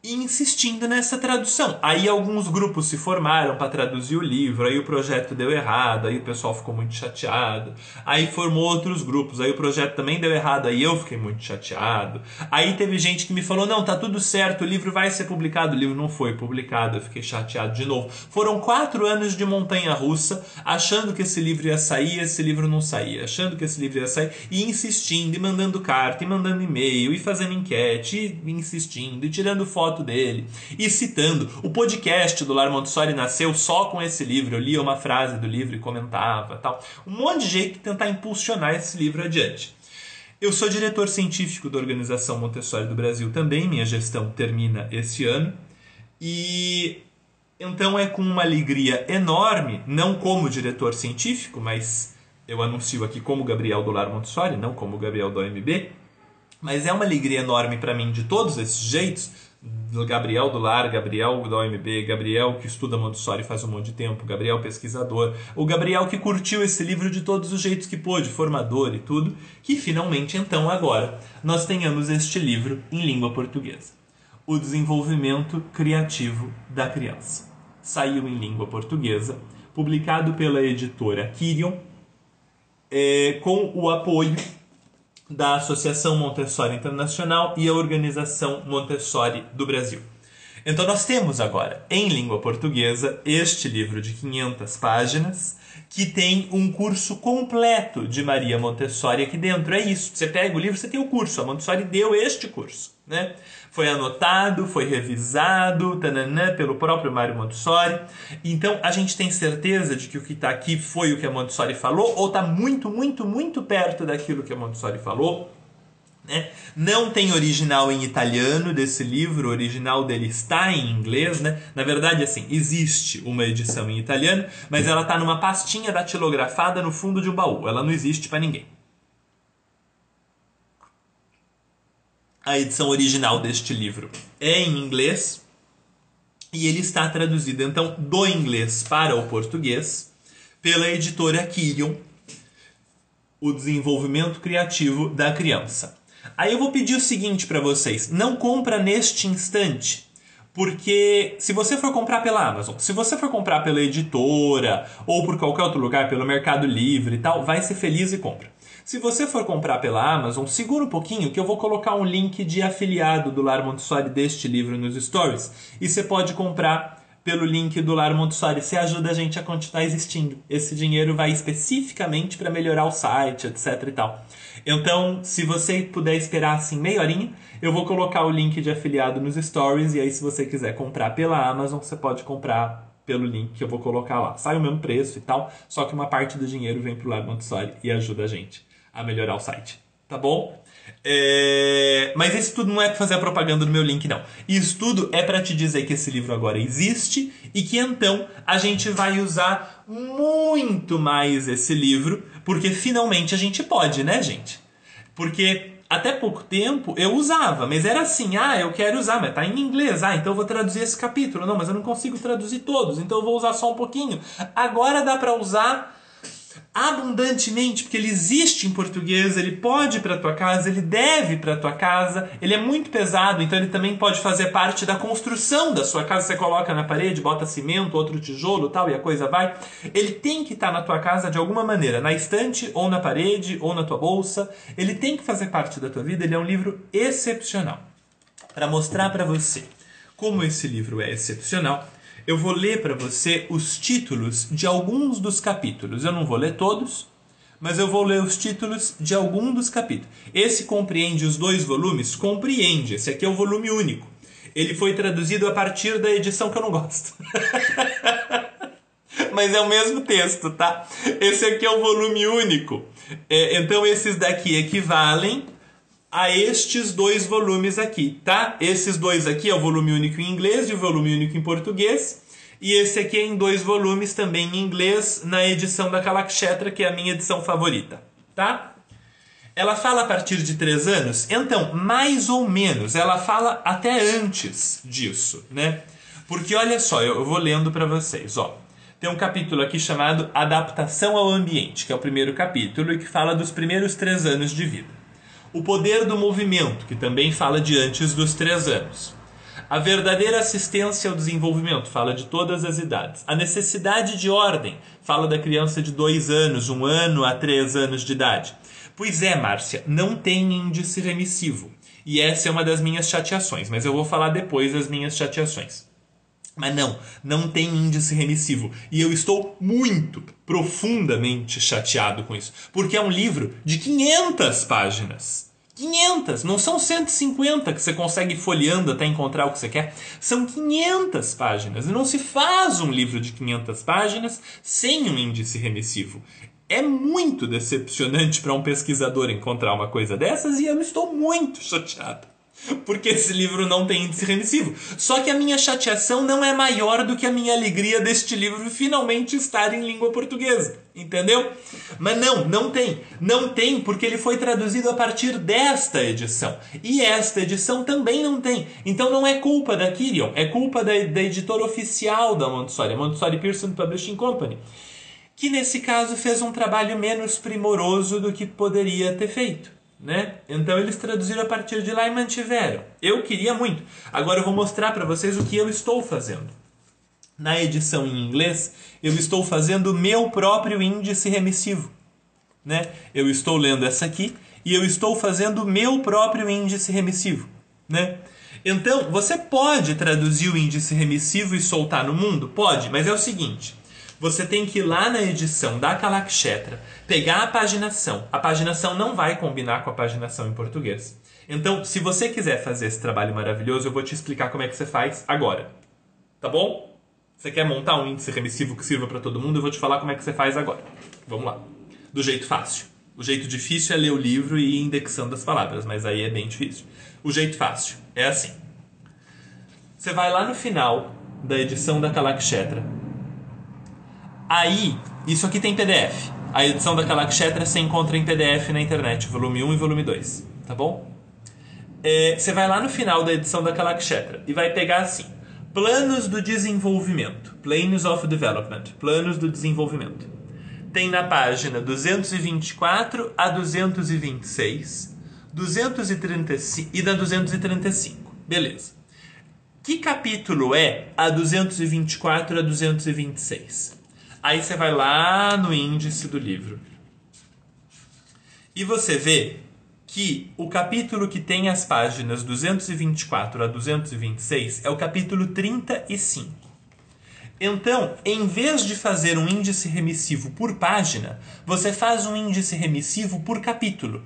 é, insistindo nessa tradução. Aí alguns grupos se formaram para traduzir o livro, aí o projeto deu errado, aí o pessoal ficou muito chateado. Aí formou outros grupos, aí o projeto também deu errado, aí eu fiquei muito chateado. Aí teve gente que me falou: "Não, tá tudo certo, o livro vai ser publicado". O livro não foi publicado, eu fiquei chateado de novo. Foram quatro anos de montanha russa, achando que esse livro ia sair, esse livro não saía, achando que esse livro ia sair e insistindo, e mandando carta, e mandando e-mail, e fazendo enquete, e insistindo, e tirando foto foto dele e citando. O podcast do Lar Montessori nasceu só com esse livro. Eu lia uma frase do livro e comentava, tal. Um monte de jeito de tentar impulsionar esse livro adiante. Eu sou diretor científico da Organização Montessori do Brasil também, minha gestão termina esse ano. E então é com uma alegria enorme, não como diretor científico, mas eu anuncio aqui como Gabriel do Lar Montessori, não como Gabriel do OMB, mas é uma alegria enorme para mim de todos esses jeitos Gabriel do Lar, Gabriel da OMB, Gabriel que estuda Montessori faz um monte de tempo, Gabriel pesquisador, o Gabriel que curtiu esse livro de todos os jeitos que pôde, formador e tudo, que finalmente então agora nós tenhamos este livro em língua portuguesa. O desenvolvimento criativo da criança. Saiu em língua portuguesa, publicado pela editora Kirion, é, com o apoio da Associação Montessori Internacional e a Organização Montessori do Brasil. Então nós temos agora, em língua portuguesa, este livro de 500 páginas, que tem um curso completo de Maria Montessori aqui dentro. É isso. Você pega o livro, você tem o curso. A Montessori deu este curso, né? Foi anotado, foi revisado, tananã, pelo próprio Mário Montessori. Então a gente tem certeza de que o que está aqui foi o que a Montessori falou, ou está muito, muito, muito perto daquilo que a Montessori falou. Né? Não tem original em italiano desse livro, o original dele está em inglês. Né? Na verdade, assim, existe uma edição em italiano, mas ela está numa pastinha datilografada no fundo de um baú. Ela não existe para ninguém. A edição original deste livro é em inglês e ele está traduzido então do inglês para o português pela editora Kirion, o desenvolvimento criativo da criança. Aí eu vou pedir o seguinte para vocês: não compra neste instante. Porque se você for comprar pela Amazon, se você for comprar pela editora ou por qualquer outro lugar, pelo Mercado Livre e tal, vai ser feliz e compra. Se você for comprar pela Amazon, segura um pouquinho que eu vou colocar um link de afiliado do Lar Montessori deste livro nos stories e você pode comprar pelo link do Lar Montessori. Você ajuda a gente a continuar existindo. Esse dinheiro vai especificamente para melhorar o site, etc e tal. Então, se você puder esperar assim meia horinha, eu vou colocar o link de afiliado nos stories e aí se você quiser comprar pela Amazon, você pode comprar pelo link que eu vou colocar lá. Sai o mesmo preço e tal, só que uma parte do dinheiro vem pro Lar Montessori e ajuda a gente a melhorar o site. Tá bom? É... Mas isso tudo não é para fazer a propaganda do meu link, não. Isso tudo é para te dizer que esse livro agora existe e que então a gente vai usar muito mais esse livro, porque finalmente a gente pode, né, gente? Porque até pouco tempo eu usava, mas era assim: ah, eu quero usar, mas tá em inglês, ah, então eu vou traduzir esse capítulo. Não, mas eu não consigo traduzir todos, então eu vou usar só um pouquinho. Agora dá para usar abundantemente, porque ele existe em português, ele pode ir para tua casa, ele deve para tua casa, ele é muito pesado, então ele também pode fazer parte da construção da sua casa. Você coloca na parede, bota cimento, outro tijolo, tal, e a coisa vai. Ele tem que estar na tua casa de alguma maneira, na estante ou na parede ou na tua bolsa. Ele tem que fazer parte da tua vida. Ele é um livro excepcional para mostrar para você como esse livro é excepcional eu vou ler para você os títulos de alguns dos capítulos. Eu não vou ler todos, mas eu vou ler os títulos de algum dos capítulos. Esse compreende os dois volumes? Compreende. Esse aqui é o volume único. Ele foi traduzido a partir da edição que eu não gosto. [laughs] mas é o mesmo texto, tá? Esse aqui é o volume único. É, então esses daqui equivalem a estes dois volumes aqui, tá? Esses dois aqui é o volume único em inglês e o volume único em português. E esse aqui é em dois volumes também em inglês, na edição da Kalakshetra, que é a minha edição favorita, tá? Ela fala a partir de três anos? Então, mais ou menos, ela fala até antes disso, né? Porque olha só, eu vou lendo para vocês, ó. Tem um capítulo aqui chamado Adaptação ao Ambiente, que é o primeiro capítulo e que fala dos primeiros três anos de vida. O poder do movimento, que também fala de antes dos três anos. A verdadeira assistência ao desenvolvimento, fala de todas as idades. A necessidade de ordem, fala da criança de dois anos, um ano a três anos de idade. Pois é, Márcia, não tem índice remissivo. E essa é uma das minhas chateações, mas eu vou falar depois das minhas chateações. Mas não, não tem índice remissivo. E eu estou muito, profundamente chateado com isso. Porque é um livro de 500 páginas. 500, não são 150 que você consegue folheando até encontrar o que você quer. São 500 páginas. E não se faz um livro de 500 páginas sem um índice remissivo. É muito decepcionante para um pesquisador encontrar uma coisa dessas e eu estou muito [laughs] chateado [laughs] porque esse livro não tem índice remissivo. Só que a minha chateação não é maior do que a minha alegria deste livro finalmente estar em língua portuguesa. Entendeu? Mas não, não tem. Não tem porque ele foi traduzido a partir desta edição. E esta edição também não tem. Então não é culpa da Kirion, é culpa da, da editora oficial da Montessori, a Montessori Pearson Publishing Company. Que nesse caso fez um trabalho menos primoroso do que poderia ter feito. Né? Então eles traduziram a partir de lá e mantiveram. Eu queria muito. Agora eu vou mostrar para vocês o que eu estou fazendo. Na edição em inglês, eu estou fazendo o meu próprio índice remissivo. Né? Eu estou lendo essa aqui e eu estou fazendo o meu próprio índice remissivo. Né? Então, você pode traduzir o índice remissivo e soltar no mundo? Pode, mas é o seguinte: você tem que ir lá na edição da Kalakshetra, pegar a paginação. A paginação não vai combinar com a paginação em português. Então, se você quiser fazer esse trabalho maravilhoso, eu vou te explicar como é que você faz agora. Tá bom? Você quer montar um índice remissivo que sirva para todo mundo? Eu vou te falar como é que você faz agora. Vamos lá. Do jeito fácil. O jeito difícil é ler o livro e ir indexando as palavras, mas aí é bem difícil. O jeito fácil é assim. Você vai lá no final da edição da Kalakshetra Aí, isso aqui tem PDF. A edição da Kalakshetra você encontra em PDF na internet, volume 1 e volume 2, tá bom? É, você vai lá no final da edição da Kalakshetra e vai pegar assim: Planos do desenvolvimento, Planes of Development, Planos do desenvolvimento. Tem na página 224 a 226, 235 e da 235. Beleza. Que capítulo é a 224 a 226? Aí você vai lá no índice do livro. E você vê que o capítulo que tem as páginas 224 a 226 é o capítulo 35. Então, em vez de fazer um índice remissivo por página, você faz um índice remissivo por capítulo.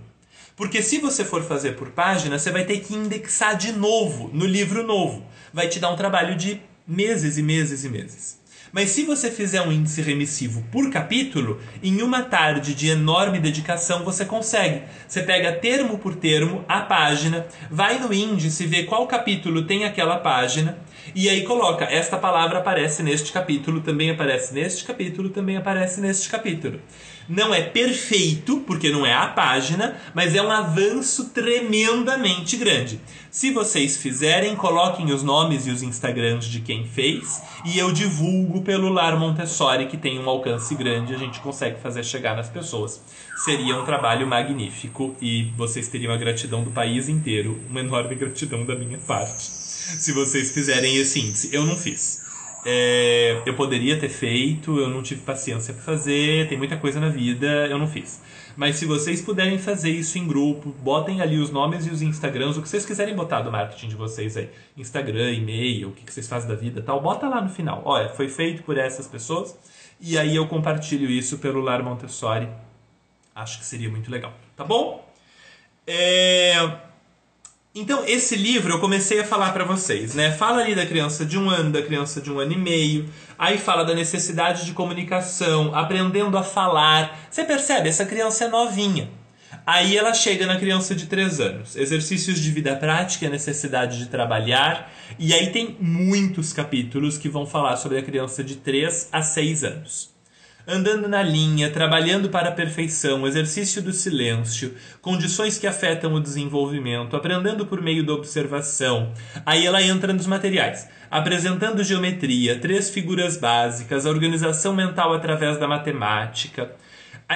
Porque se você for fazer por página, você vai ter que indexar de novo no livro novo. Vai te dar um trabalho de meses e meses e meses. Mas se você fizer um índice remissivo por capítulo, em uma tarde de enorme dedicação você consegue. Você pega termo por termo a página, vai no índice, vê qual capítulo tem aquela página, E aí coloca, esta palavra aparece neste capítulo, também aparece neste capítulo, também aparece neste capítulo. Não é perfeito, porque não é a página, mas é um avanço tremendamente grande. Se vocês fizerem, coloquem os nomes e os Instagrams de quem fez e eu divulgo pelo Lar Montessori, que tem um alcance grande, a gente consegue fazer chegar nas pessoas. Seria um trabalho magnífico e vocês teriam a gratidão do país inteiro, uma enorme gratidão da minha parte, se vocês fizerem esse índice. Eu não fiz. É, eu poderia ter feito, eu não tive paciência para fazer, tem muita coisa na vida, eu não fiz. Mas se vocês puderem fazer isso em grupo, botem ali os nomes e os Instagrams, o que vocês quiserem botar do marketing de vocês aí. Instagram, e-mail, o que vocês fazem da vida tal, bota lá no final. Olha, foi feito por essas pessoas e aí eu compartilho isso pelo Lar Montessori. Acho que seria muito legal, tá bom? É... Então, esse livro eu comecei a falar para vocês, né? Fala ali da criança de um ano, da criança de um ano e meio, aí fala da necessidade de comunicação, aprendendo a falar. Você percebe? Essa criança é novinha. Aí ela chega na criança de 3 anos. Exercícios de vida prática, necessidade de trabalhar. E aí tem muitos capítulos que vão falar sobre a criança de 3 a 6 anos andando na linha, trabalhando para a perfeição, exercício do silêncio, condições que afetam o desenvolvimento, aprendendo por meio da observação. Aí ela entra nos materiais, apresentando geometria, três figuras básicas, a organização mental através da matemática,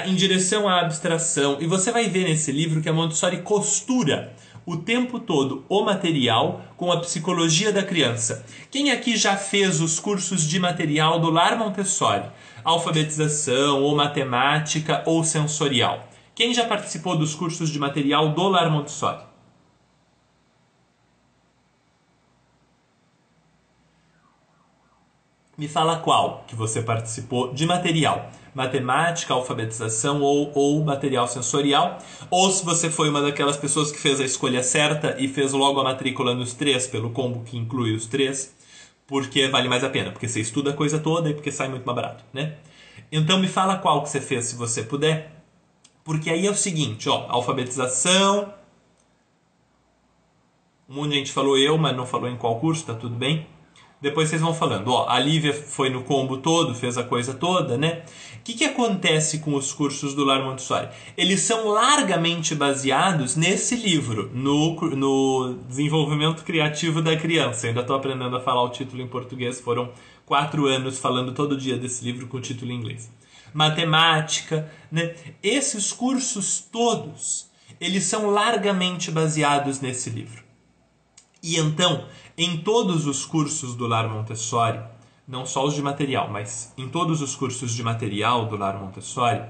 em direção à abstração. E você vai ver nesse livro que a Montessori costura o tempo todo o material com a psicologia da criança. Quem aqui já fez os cursos de material do Lar Montessori? alfabetização, ou matemática, ou sensorial. Quem já participou dos cursos de material do Lar Montessori? Me fala qual que você participou de material. Matemática, alfabetização ou, ou material sensorial. Ou se você foi uma daquelas pessoas que fez a escolha certa e fez logo a matrícula nos três, pelo combo que inclui os três porque vale mais a pena, porque você estuda a coisa toda e porque sai muito mais barato, né? Então me fala qual que você fez, se você puder, porque aí é o seguinte, ó, alfabetização. Um monte de gente falou eu, mas não falou em qual curso, tá tudo bem? Depois vocês vão falando, ó, a Lívia foi no combo todo, fez a coisa toda, né? O que, que acontece com os cursos do Lar Montessori? Eles são largamente baseados nesse livro, no, no desenvolvimento criativo da criança. Eu ainda estou aprendendo a falar o título em português, foram quatro anos falando todo dia desse livro com o título em inglês. Matemática, né? Esses cursos todos, eles são largamente baseados nesse livro. E então, em todos os cursos do Lar Montessori, não só os de material, mas em todos os cursos de material do Lar Montessori,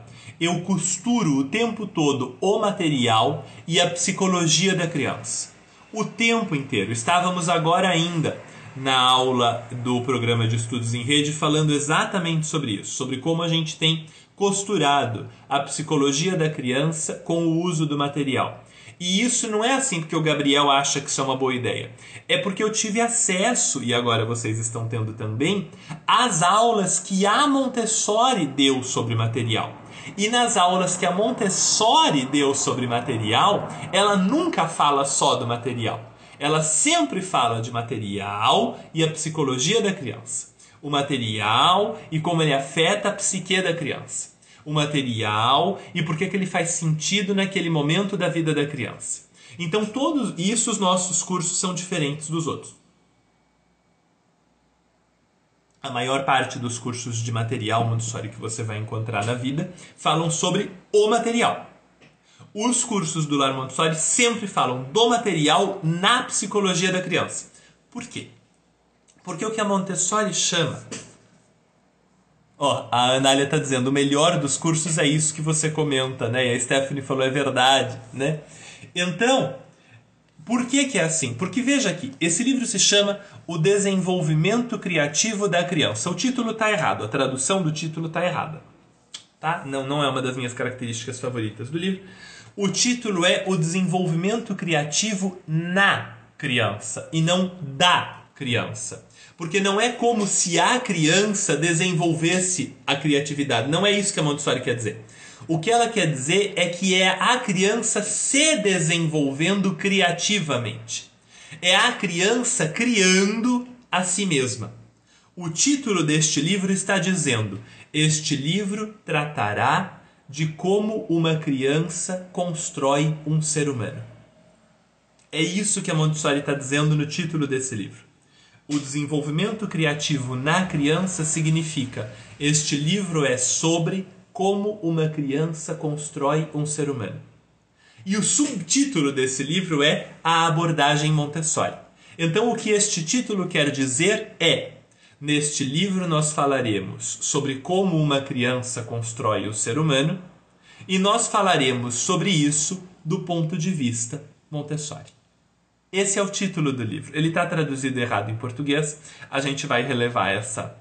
eu costuro o tempo todo o material e a psicologia da criança. O tempo inteiro. Estávamos agora ainda na aula do programa de estudos em rede falando exatamente sobre isso, sobre como a gente tem costurado a psicologia da criança com o uso do material. E isso não é assim porque o Gabriel acha que isso é uma boa ideia. É porque eu tive acesso, e agora vocês estão tendo também, às aulas que a Montessori deu sobre material. E nas aulas que a Montessori deu sobre material, ela nunca fala só do material. Ela sempre fala de material e a psicologia da criança. O material e como ele afeta a psique da criança o material e por que ele faz sentido naquele momento da vida da criança. Então, todos isso, os nossos cursos são diferentes dos outros. A maior parte dos cursos de material Montessori que você vai encontrar na vida falam sobre o material. Os cursos do Lar Montessori sempre falam do material na psicologia da criança. Por quê? Porque o que a Montessori chama Ó, a Anália tá dizendo, o melhor dos cursos é isso que você comenta, né? E a Stephanie falou, é verdade, né? Então, por que que é assim? Porque veja aqui, esse livro se chama O Desenvolvimento Criativo da Criança. O título tá errado, a tradução do título tá errada. Tá? Não, não é uma das minhas características favoritas do livro. O título é O Desenvolvimento Criativo na Criança e não da criança. Porque não é como se a criança desenvolvesse a criatividade. Não é isso que a Montessori quer dizer. O que ela quer dizer é que é a criança se desenvolvendo criativamente. É a criança criando a si mesma. O título deste livro está dizendo: Este livro tratará de como uma criança constrói um ser humano. É isso que a Montessori está dizendo no título desse livro. O desenvolvimento criativo na criança significa: este livro é sobre como uma criança constrói um ser humano. E o subtítulo desse livro é A Abordagem Montessori. Então, o que este título quer dizer é: neste livro nós falaremos sobre como uma criança constrói o ser humano e nós falaremos sobre isso do ponto de vista Montessori. Esse é o título do livro. Ele está traduzido errado em português. A gente vai relevar essa,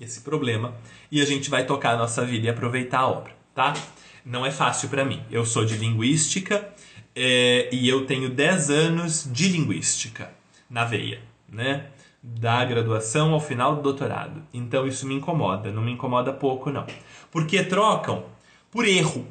esse problema e a gente vai tocar a nossa vida e aproveitar a obra, tá? Não é fácil para mim. Eu sou de linguística é, e eu tenho 10 anos de linguística na veia, né? Da graduação ao final do doutorado. Então isso me incomoda, não me incomoda pouco não. Porque trocam por erro.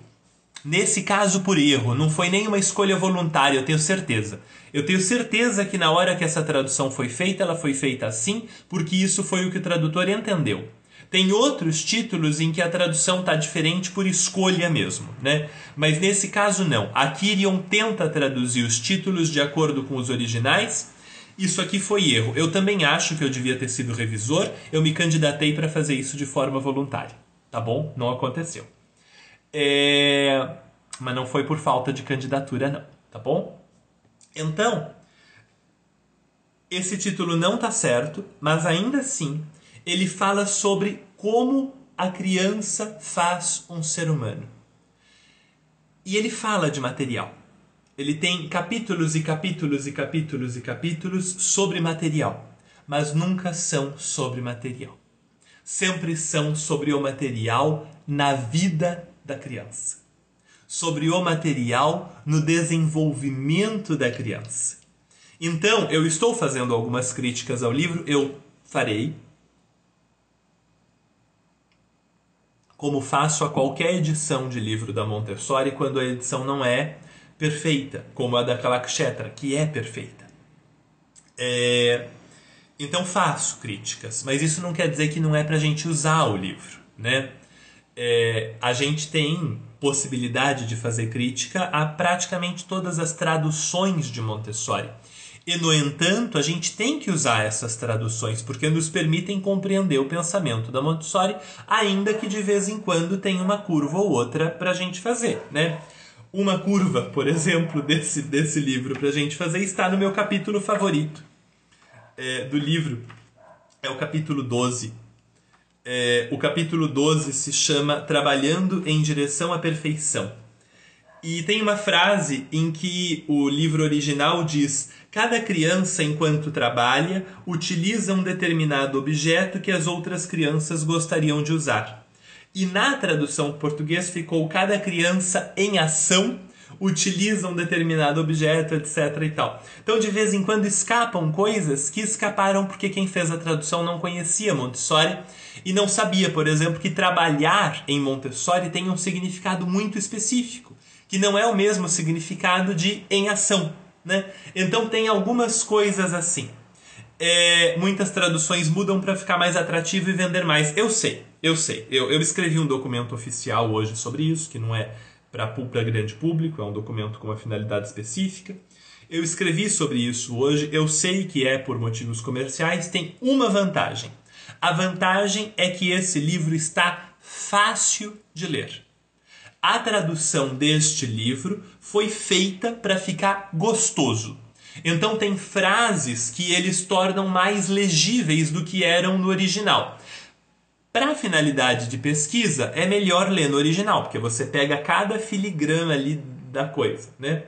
Nesse caso, por erro, não foi nenhuma escolha voluntária, eu tenho certeza. Eu tenho certeza que na hora que essa tradução foi feita, ela foi feita assim, porque isso foi o que o tradutor entendeu. Tem outros títulos em que a tradução está diferente por escolha mesmo, né? Mas nesse caso não. A Kirion tenta traduzir os títulos de acordo com os originais. Isso aqui foi erro. Eu também acho que eu devia ter sido revisor. Eu me candidatei para fazer isso de forma voluntária. Tá bom? Não aconteceu. É... Mas não foi por falta de candidatura, não. Tá bom? Então, esse título não tá certo, mas ainda assim ele fala sobre como a criança faz um ser humano. E ele fala de material. Ele tem capítulos e capítulos e capítulos e capítulos sobre material, mas nunca são sobre material. Sempre são sobre o material na vida da criança, sobre o material no desenvolvimento da criança. Então, eu estou fazendo algumas críticas ao livro, eu farei, como faço a qualquer edição de livro da Montessori quando a edição não é perfeita, como a da Kalakshetra, que é perfeita. É... Então faço críticas, mas isso não quer dizer que não é para a gente usar o livro, né? É, a gente tem possibilidade de fazer crítica a praticamente todas as traduções de Montessori. E, no entanto, a gente tem que usar essas traduções porque nos permitem compreender o pensamento da Montessori, ainda que de vez em quando tenha uma curva ou outra para a gente fazer, né? Uma curva, por exemplo, desse, desse livro para a gente fazer está no meu capítulo favorito é, do livro. É o capítulo 12, é, o capítulo 12 se chama Trabalhando em Direção à Perfeição. E tem uma frase em que o livro original diz: Cada criança, enquanto trabalha, utiliza um determinado objeto que as outras crianças gostariam de usar. E na tradução português ficou: Cada criança em ação utiliza um determinado objeto, etc. e tal. Então, de vez em quando escapam coisas que escaparam porque quem fez a tradução não conhecia Montessori e não sabia, por exemplo, que trabalhar em Montessori tem um significado muito específico, que não é o mesmo significado de em ação. Né? Então, tem algumas coisas assim. É, muitas traduções mudam para ficar mais atrativo e vender mais. Eu sei, eu sei. Eu, eu escrevi um documento oficial hoje sobre isso, que não é para grande público, é um documento com uma finalidade específica. Eu escrevi sobre isso hoje, eu sei que é por motivos comerciais, tem uma vantagem. A vantagem é que esse livro está fácil de ler. A tradução deste livro foi feita para ficar gostoso. Então tem frases que eles tornam mais legíveis do que eram no original. Para finalidade de pesquisa, é melhor ler no original, porque você pega cada filigrama ali da coisa, né?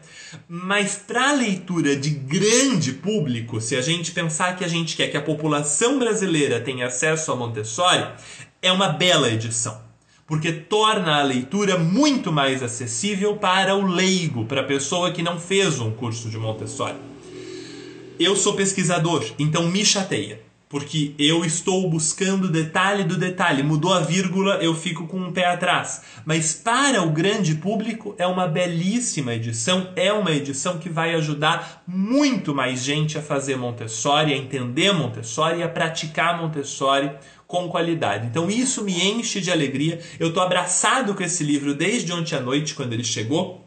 Mas para leitura de grande público, se a gente pensar que a gente quer que a população brasileira tenha acesso a Montessori, é uma bela edição, porque torna a leitura muito mais acessível para o leigo, para a pessoa que não fez um curso de Montessori. Eu sou pesquisador, então me chateia porque eu estou buscando detalhe do detalhe. Mudou a vírgula, eu fico com um pé atrás. Mas para o grande público é uma belíssima edição, é uma edição que vai ajudar muito mais gente a fazer Montessori, a entender Montessori a praticar Montessori com qualidade. Então isso me enche de alegria. Eu estou abraçado com esse livro desde ontem à noite, quando ele chegou.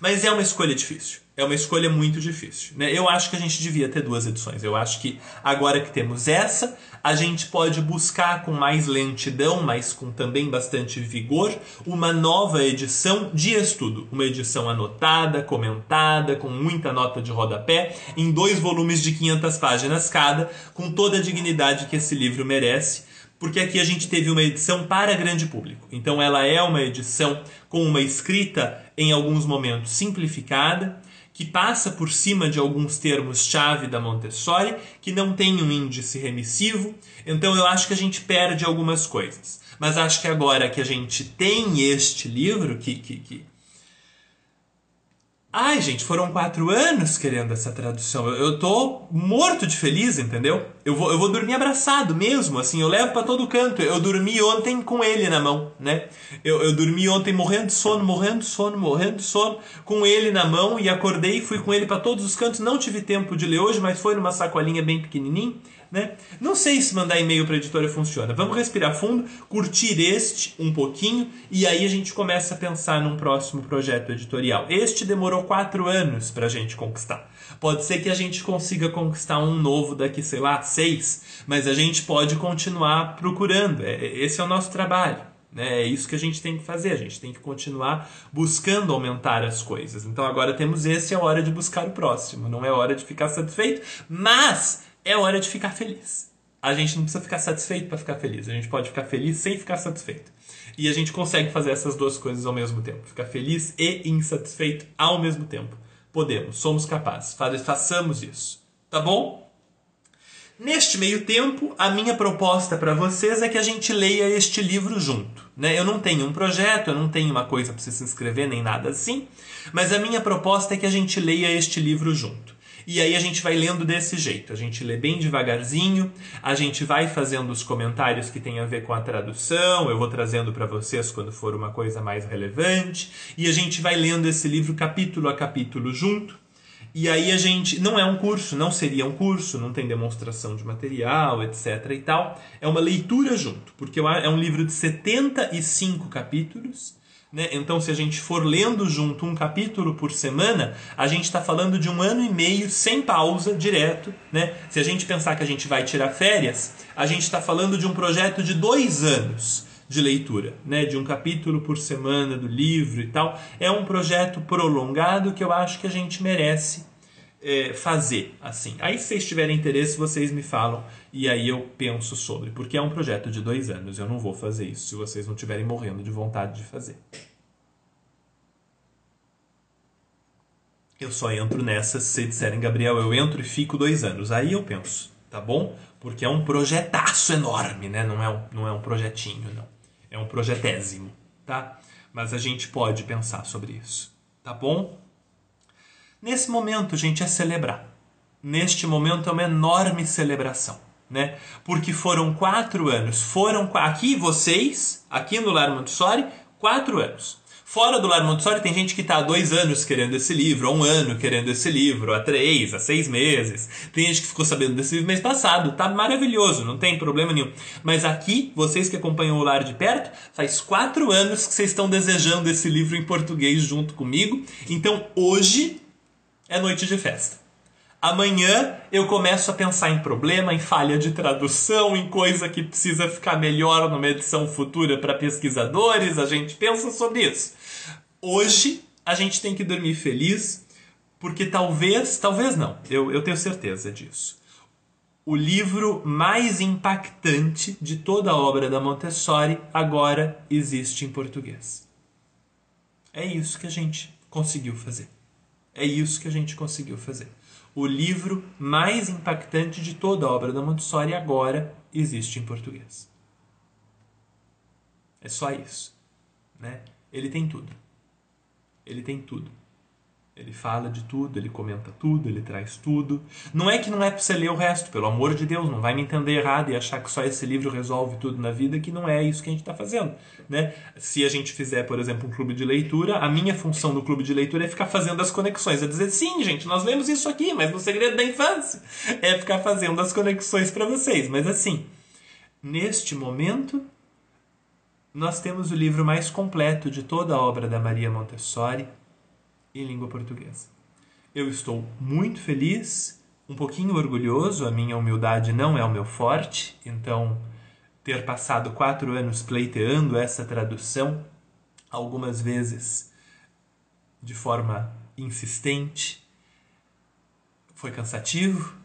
Mas é uma escolha difícil é uma escolha muito difícil. Né? Eu acho que a gente devia ter duas edições. Eu acho que agora que temos essa, a gente pode buscar com mais lentidão, mas com também bastante vigor, uma nova edição de estudo. Uma edição anotada, comentada, com muita nota de rodapé, em dois volumes de 500 páginas cada, com toda a dignidade que esse livro merece porque aqui a gente teve uma edição para grande público. Então ela é uma edição com uma escrita em alguns momentos simplificada, que passa por cima de alguns termos-chave da Montessori, que não tem um índice remissivo, então eu acho que a gente perde algumas coisas. Mas acho que agora que a gente tem este livro, que, que, que Ai, gente, foram quatro anos querendo essa tradução. Eu, eu tô morto de feliz, entendeu? Eu vou, eu vou dormir abraçado mesmo, assim, eu levo para todo canto. Eu dormi ontem com ele na mão, né? Eu, eu dormi ontem morrendo de sono, morrendo de sono, morrendo de sono, com ele na mão e acordei e fui com ele para todos os cantos. Não tive tempo de ler hoje, mas foi numa sacolinha bem pequenininha. Né? Não sei se mandar e-mail para a editora funciona. Vamos respirar fundo, curtir este um pouquinho e aí a gente começa a pensar num próximo projeto editorial. Este demorou quatro anos para a gente conquistar. Pode ser que a gente consiga conquistar um novo daqui, sei lá, seis, mas a gente pode continuar procurando. É, esse é o nosso trabalho. Né? É isso que a gente tem que fazer. A gente tem que continuar buscando aumentar as coisas. Então agora temos esse, é hora de buscar o próximo. Não é hora de ficar satisfeito, mas é hora de ficar feliz. A gente não precisa ficar satisfeito para ficar feliz. A gente pode ficar feliz sem ficar satisfeito. E a gente consegue fazer essas duas coisas ao mesmo tempo. Ficar feliz e insatisfeito ao mesmo tempo. Podemos, somos capazes. Façamos isso. Tá bom? Neste meio tempo, a minha proposta para vocês é que a gente leia este livro junto. Né? Eu não tenho um projeto, eu não tenho uma coisa para você se inscrever, nem nada assim, mas a minha proposta é que a gente leia este livro junto. E aí a gente vai lendo desse jeito. A gente lê bem devagarzinho, a gente vai fazendo os comentários que tem a ver com a tradução, eu vou trazendo para vocês quando for uma coisa mais relevante, e a gente vai lendo esse livro capítulo a capítulo junto. E aí a gente. Não é um curso, não seria um curso, não tem demonstração de material, etc. e tal. É uma leitura junto, porque é um livro de 75 capítulos né? Então, se a gente for lendo junto um capítulo por semana, a gente está falando de um ano e meio sem pausa, direto. Né? Se a gente pensar que a gente vai tirar férias, a gente está falando de um projeto de dois anos de leitura, né? de um capítulo por semana do livro e tal. É um projeto prolongado que eu acho que a gente merece é, fazer assim. Aí, se vocês tiverem interesse, vocês me falam e aí eu penso sobre, porque é um projeto de dois anos. Eu não vou fazer isso se vocês não estiverem morrendo de vontade de fazer. Eu só entro nessa se vocês disserem, Gabriel, eu entro e fico dois anos. Aí eu penso, tá bom? Porque é um projetaço enorme, né? Não é um, não é um projetinho, não. É um projetésimo, tá? Mas a gente pode pensar sobre isso, tá bom? Nesse momento, gente, é celebrar. Neste momento é uma enorme celebração, né? Porque foram quatro anos. Foram aqui vocês, aqui no Lar Montessori, quatro anos. Fora do Lar Montessori tem gente que está há dois anos querendo esse livro, há um ano querendo esse livro, há três, há seis meses. Tem gente que ficou sabendo desse livro mês passado. Tá maravilhoso, não tem problema nenhum. Mas aqui, vocês que acompanham o Lar de perto, faz quatro anos que vocês estão desejando esse livro em português junto comigo. Então hoje é noite de festa. Amanhã eu começo a pensar em problema, em falha de tradução, em coisa que precisa ficar melhor numa edição futura para pesquisadores. A gente pensa sobre isso. Hoje a gente tem que dormir feliz, porque talvez, talvez não, eu, eu tenho certeza disso. O livro mais impactante de toda a obra da Montessori agora existe em português. É isso que a gente conseguiu fazer. É isso que a gente conseguiu fazer. O livro mais impactante de toda a obra da Montessori agora existe em português. É só isso. Né? Ele tem tudo. Ele tem tudo. Ele fala de tudo, ele comenta tudo, ele traz tudo. Não é que não é para você ler o resto, pelo amor de Deus, não vai me entender errado e achar que só esse livro resolve tudo na vida, que não é isso que a gente está fazendo. Né? Se a gente fizer, por exemplo, um clube de leitura, a minha função no clube de leitura é ficar fazendo as conexões. É dizer, sim, gente, nós lemos isso aqui, mas no segredo da infância é ficar fazendo as conexões para vocês. Mas assim, neste momento, nós temos o livro mais completo de toda a obra da Maria Montessori em língua portuguesa. Eu estou muito feliz, um pouquinho orgulhoso, a minha humildade não é o meu forte, então ter passado quatro anos pleiteando essa tradução, algumas vezes de forma insistente, foi cansativo,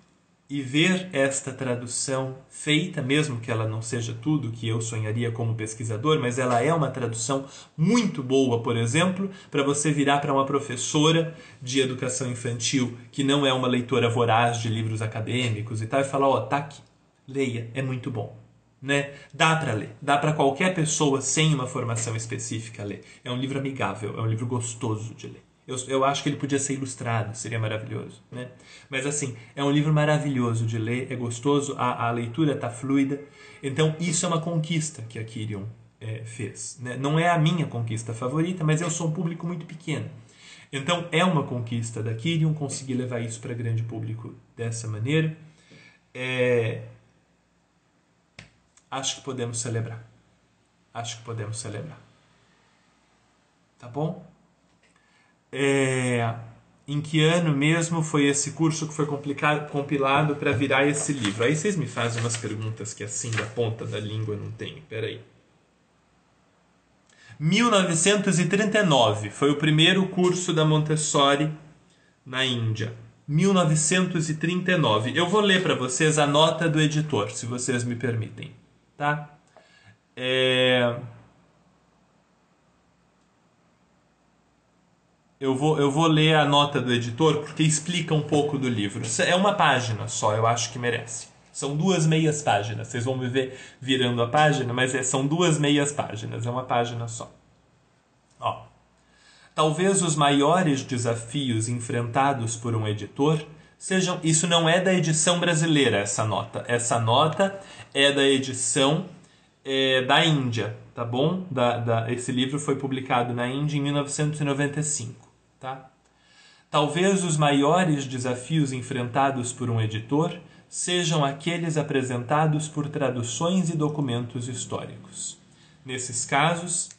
e ver esta tradução feita, mesmo que ela não seja tudo que eu sonharia como pesquisador, mas ela é uma tradução muito boa, por exemplo, para você virar para uma professora de educação infantil que não é uma leitora voraz de livros acadêmicos e tal, e falar: ó, oh, tá aqui, leia, é muito bom. Né? Dá para ler, dá para qualquer pessoa sem uma formação específica ler. É um livro amigável, é um livro gostoso de ler. Eu, eu acho que ele podia ser ilustrado, seria maravilhoso. Né? Mas assim, é um livro maravilhoso de ler, é gostoso, a, a leitura está fluida. Então, isso é uma conquista que a Kirion é, fez. Né? Não é a minha conquista favorita, mas eu sou um público muito pequeno. Então, é uma conquista da Kirion conseguir levar isso para grande público dessa maneira. É... Acho que podemos celebrar. Acho que podemos celebrar. Tá bom? É, em que ano mesmo foi esse curso que foi compilado para virar esse livro? Aí vocês me fazem umas perguntas que assim da ponta da língua não tenho. Peraí. 1939 foi o primeiro curso da Montessori na Índia. 1939. Eu vou ler para vocês a nota do editor, se vocês me permitem, tá? É... Eu vou, eu vou ler a nota do editor porque explica um pouco do livro. É uma página só, eu acho que merece. São duas meias páginas. Vocês vão me ver virando a página, mas é, são duas meias páginas, é uma página só. Ó. Talvez os maiores desafios enfrentados por um editor sejam. Isso não é da edição brasileira, essa nota. Essa nota é da edição é, da Índia, tá bom? Da, da, esse livro foi publicado na Índia em 1995. Tá? Talvez os maiores desafios enfrentados por um editor sejam aqueles apresentados por traduções e documentos históricos. Nesses casos,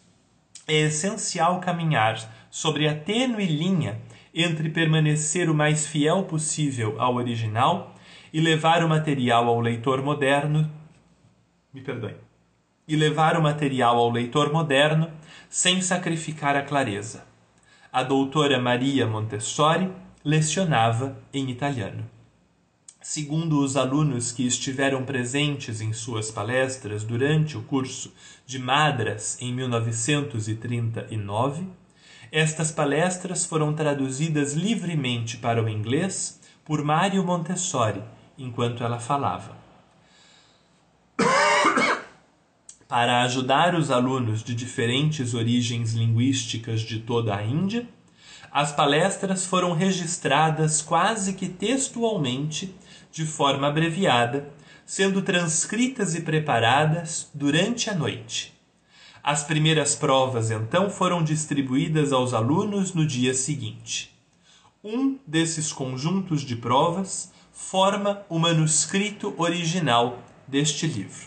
é essencial caminhar sobre a tênue linha entre permanecer o mais fiel possível ao original e levar o material ao leitor moderno. Me perdoe. E levar o material ao leitor moderno sem sacrificar a clareza a doutora Maria Montessori lecionava em italiano. Segundo os alunos que estiveram presentes em suas palestras durante o curso de Madras em 1939, estas palestras foram traduzidas livremente para o inglês por Mário Montessori enquanto ela falava. Para ajudar os alunos de diferentes origens linguísticas de toda a Índia, as palestras foram registradas quase que textualmente, de forma abreviada, sendo transcritas e preparadas durante a noite. As primeiras provas então foram distribuídas aos alunos no dia seguinte. Um desses conjuntos de provas forma o manuscrito original deste livro.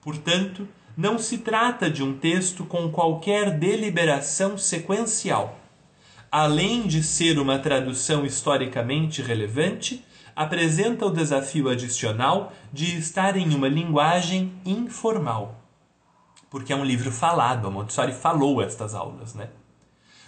Portanto, não se trata de um texto com qualquer deliberação sequencial. Além de ser uma tradução historicamente relevante, apresenta o desafio adicional de estar em uma linguagem informal. Porque é um livro falado, a Montessori falou estas aulas, né?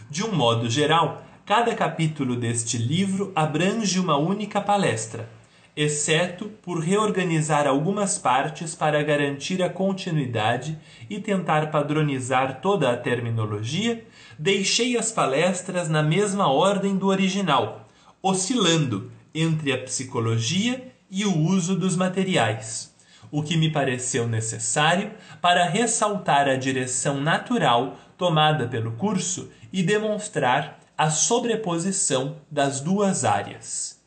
De um modo geral, cada capítulo deste livro abrange uma única palestra exceto por reorganizar algumas partes para garantir a continuidade e tentar padronizar toda a terminologia, deixei as palestras na mesma ordem do original, oscilando entre a psicologia e o uso dos materiais, o que me pareceu necessário para ressaltar a direção natural tomada pelo curso e demonstrar a sobreposição das duas áreas.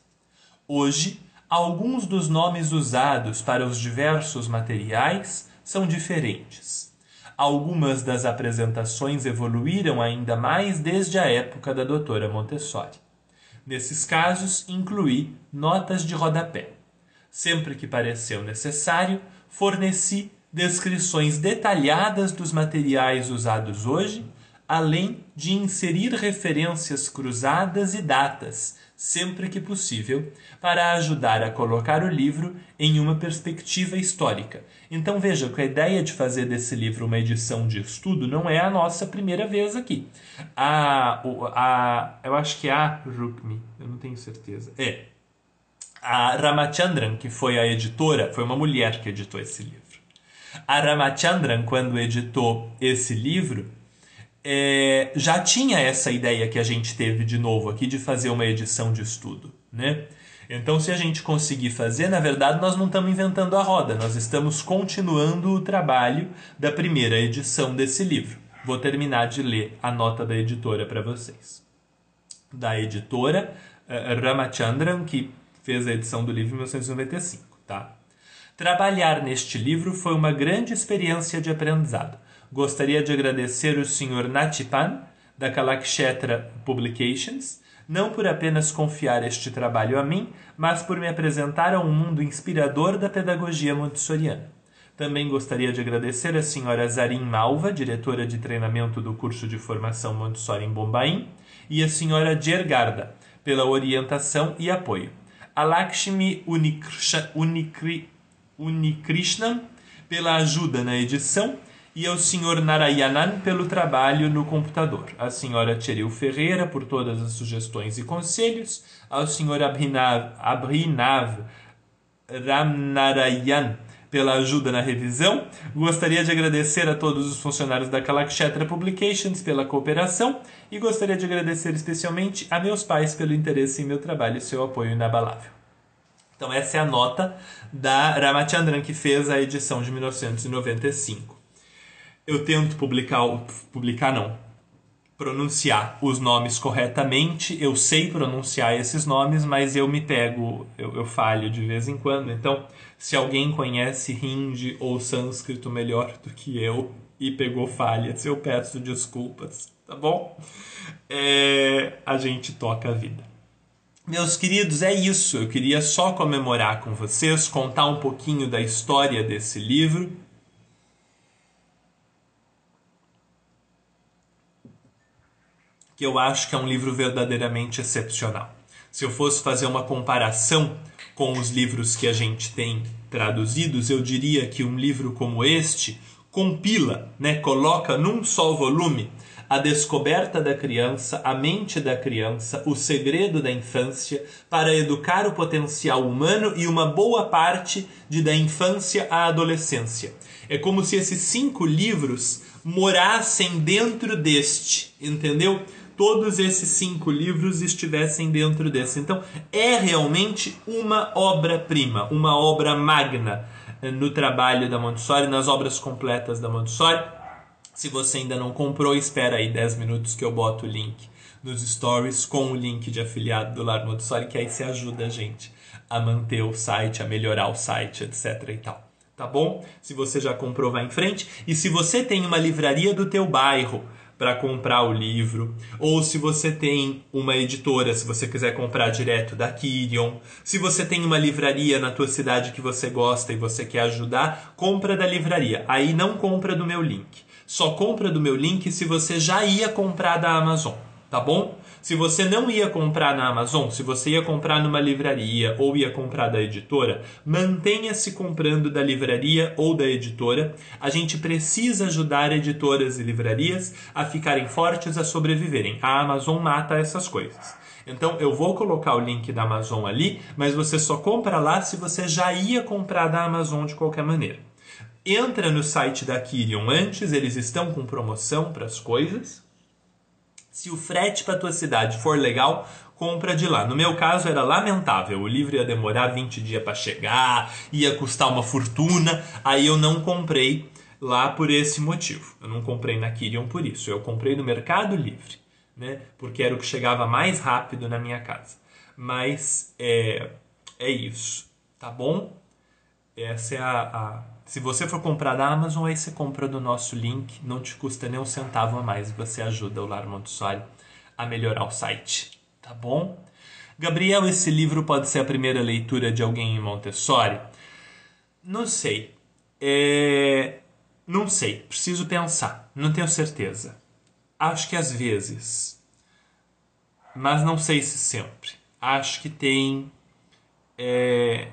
Hoje, alguns dos nomes usados para os diversos materiais são diferentes. Algumas das apresentações evoluíram ainda mais desde a época da doutora Montessori. Nesses casos, incluí notas de rodapé. Sempre que pareceu necessário, forneci descrições detalhadas dos materiais usados hoje, além de inserir referências cruzadas e datas, sempre que possível, para ajudar a colocar o livro em uma perspectiva histórica. Então veja que a ideia de fazer desse livro uma edição de estudo não é a nossa primeira vez aqui. A, a, eu acho que é a Rukmi, eu não tenho certeza. É. A Ramachandran, que foi a editora, foi uma mulher que editou esse livro. A Ramachandran, quando editou esse livro, é, já tinha essa ideia que a gente teve de novo aqui de fazer uma edição de estudo, né? Então, se a gente conseguir fazer, na verdade, nós não estamos inventando a roda, nós estamos continuando o trabalho da primeira edição desse livro. Vou terminar de ler a nota da editora para vocês. Da editora uh, Ramachandran, que fez a edição do livro em 1995, tá? Trabalhar neste livro foi uma grande experiência de aprendizado. Gostaria de agradecer o Sr. Natipan, da Kalakshetra Publications, não por apenas confiar este trabalho a mim, mas por me apresentar a um mundo inspirador da pedagogia montessoriana. Também gostaria de agradecer a Sra. Zarin Malva, diretora de treinamento do curso de formação Montessori em Bombaim, e a Sra. Gergarda, pela orientação e apoio. A Lakshmi Unikri Unikrishnan pela ajuda na edição e ao Sr. Narayanan pelo trabalho no computador, a Sra. Cheril Ferreira por todas as sugestões e conselhos, ao Sr. Abhinav, Abhinav Ramnarayan pela ajuda na revisão. Gostaria de agradecer a todos os funcionários da Kalakshetra Publications pela cooperação e gostaria de agradecer especialmente a meus pais pelo interesse em meu trabalho e seu apoio inabalável. Então essa é a nota da Ramachandran que fez a edição de 1995. Eu tento publicar, publicar não, pronunciar os nomes corretamente. Eu sei pronunciar esses nomes, mas eu me pego, eu, eu falho de vez em quando. Então, se alguém conhece hindi ou sânscrito melhor do que eu e pegou falhas, eu peço desculpas, tá bom? É, a gente toca a vida. Meus queridos, é isso. Eu queria só comemorar com vocês, contar um pouquinho da história desse livro. Que eu acho que é um livro verdadeiramente excepcional. Se eu fosse fazer uma comparação com os livros que a gente tem traduzidos, eu diria que um livro como este compila, né, coloca num só volume a descoberta da criança, a mente da criança, o segredo da infância, para educar o potencial humano e uma boa parte de da infância à adolescência. É como se esses cinco livros morassem dentro deste, entendeu? Todos esses cinco livros estivessem dentro desse. Então, é realmente uma obra-prima, uma obra magna eh, no trabalho da Montessori, nas obras completas da Montessori se você ainda não comprou, espera aí 10 minutos que eu boto o link nos stories com o link de afiliado do Lar Montessori, que aí você ajuda a gente a manter o site, a melhorar o site, etc e tal. Tá bom? Se você já comprou, vai em frente. E se você tem uma livraria do teu bairro para comprar o livro, ou se você tem uma editora, se você quiser comprar direto da Kirion, se você tem uma livraria na tua cidade que você gosta e você quer ajudar, compra da livraria. Aí não compra do meu link só compra do meu link se você já ia comprar da Amazon, tá bom? Se você não ia comprar na Amazon, se você ia comprar numa livraria ou ia comprar da editora, mantenha-se comprando da livraria ou da editora. A gente precisa ajudar editoras e livrarias a ficarem fortes, a sobreviverem. A Amazon mata essas coisas. Então eu vou colocar o link da Amazon ali, mas você só compra lá se você já ia comprar da Amazon de qualquer maneira. Entra no site da Kirion antes, eles estão com promoção para as coisas. Se o frete para tua cidade for legal, compra de lá. No meu caso era lamentável, o livro ia demorar 20 dias para chegar, ia custar uma fortuna, aí eu não comprei lá por esse motivo. Eu não comprei na Kirion por isso, eu comprei no Mercado Livre. né? Porque era o que chegava mais rápido na minha casa. Mas é, é isso, tá bom? Essa é a, a, Se você for comprar da Amazon, aí você compra do nosso link, não te custa nem um centavo a mais. Você ajuda o Lar Montessori a melhorar o site, tá bom? Gabriel, esse livro pode ser a primeira leitura de alguém em Montessori? Não sei. É... Não sei, preciso pensar, não tenho certeza. Acho que às vezes, mas não sei se sempre. Acho que tem é...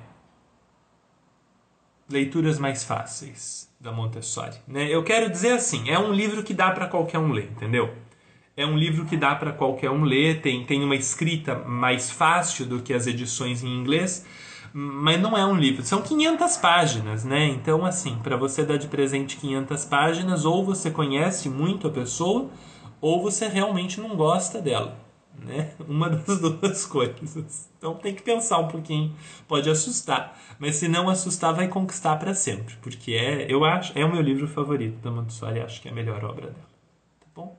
leituras mais fáceis da Montessori. Né? Eu quero dizer assim, é um livro que dá para qualquer um ler, entendeu? É um livro que dá para qualquer um ler, tem, tem uma escrita mais fácil do que as edições em inglês, mas não é um livro. São 500 páginas, né? Então, assim, para você dar de presente 500 páginas, ou você conhece muito a pessoa, ou você realmente não gosta dela, né? Uma das [laughs] duas coisas. Então tem que pensar um pouquinho, pode assustar, mas se não assustar, vai conquistar para sempre, porque é, eu acho, é o meu livro favorito da Montessori, acho que é a melhor obra dela. Tá bom?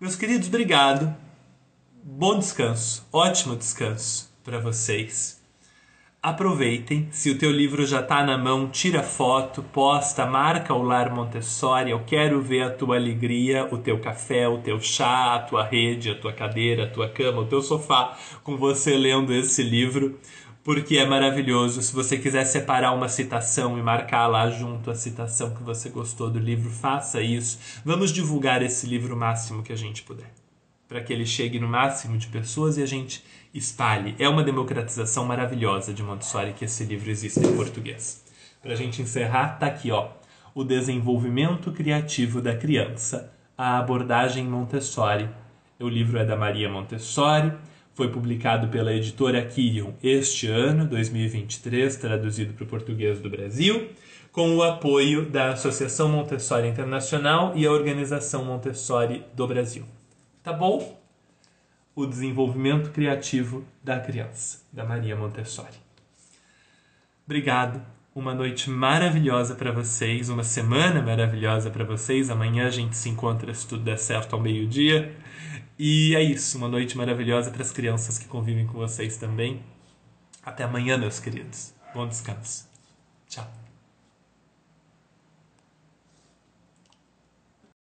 Meus queridos, obrigado. Bom descanso, ótimo descanso para vocês. Aproveitem, se o teu livro já está na mão, tira foto, posta, marca o Lar Montessori. Eu quero ver a tua alegria, o teu café, o teu chá, a tua rede, a tua cadeira, a tua cama, o teu sofá, com você lendo esse livro, porque é maravilhoso. Se você quiser separar uma citação e marcar lá junto a citação que você gostou do livro, faça isso. Vamos divulgar esse livro o máximo que a gente puder, para que ele chegue no máximo de pessoas e a gente espalhe. É uma democratização maravilhosa de Montessori que esse livro existe em português. Para a gente encerrar, tá aqui, ó, o desenvolvimento criativo da criança, a abordagem Montessori. O livro é da Maria Montessori, foi publicado pela editora Kirion este ano, 2023, traduzido para o português do Brasil, com o apoio da Associação Montessori Internacional e a Organização Montessori do Brasil. Tá bom? O desenvolvimento criativo da criança, da Maria Montessori. Obrigado. Uma noite maravilhosa para vocês, uma semana maravilhosa para vocês. Amanhã a gente se encontra se tudo der certo ao meio-dia. E é isso, uma noite maravilhosa para as crianças que convivem com vocês também. Até amanhã, meus queridos. Bom descanso. Tchau.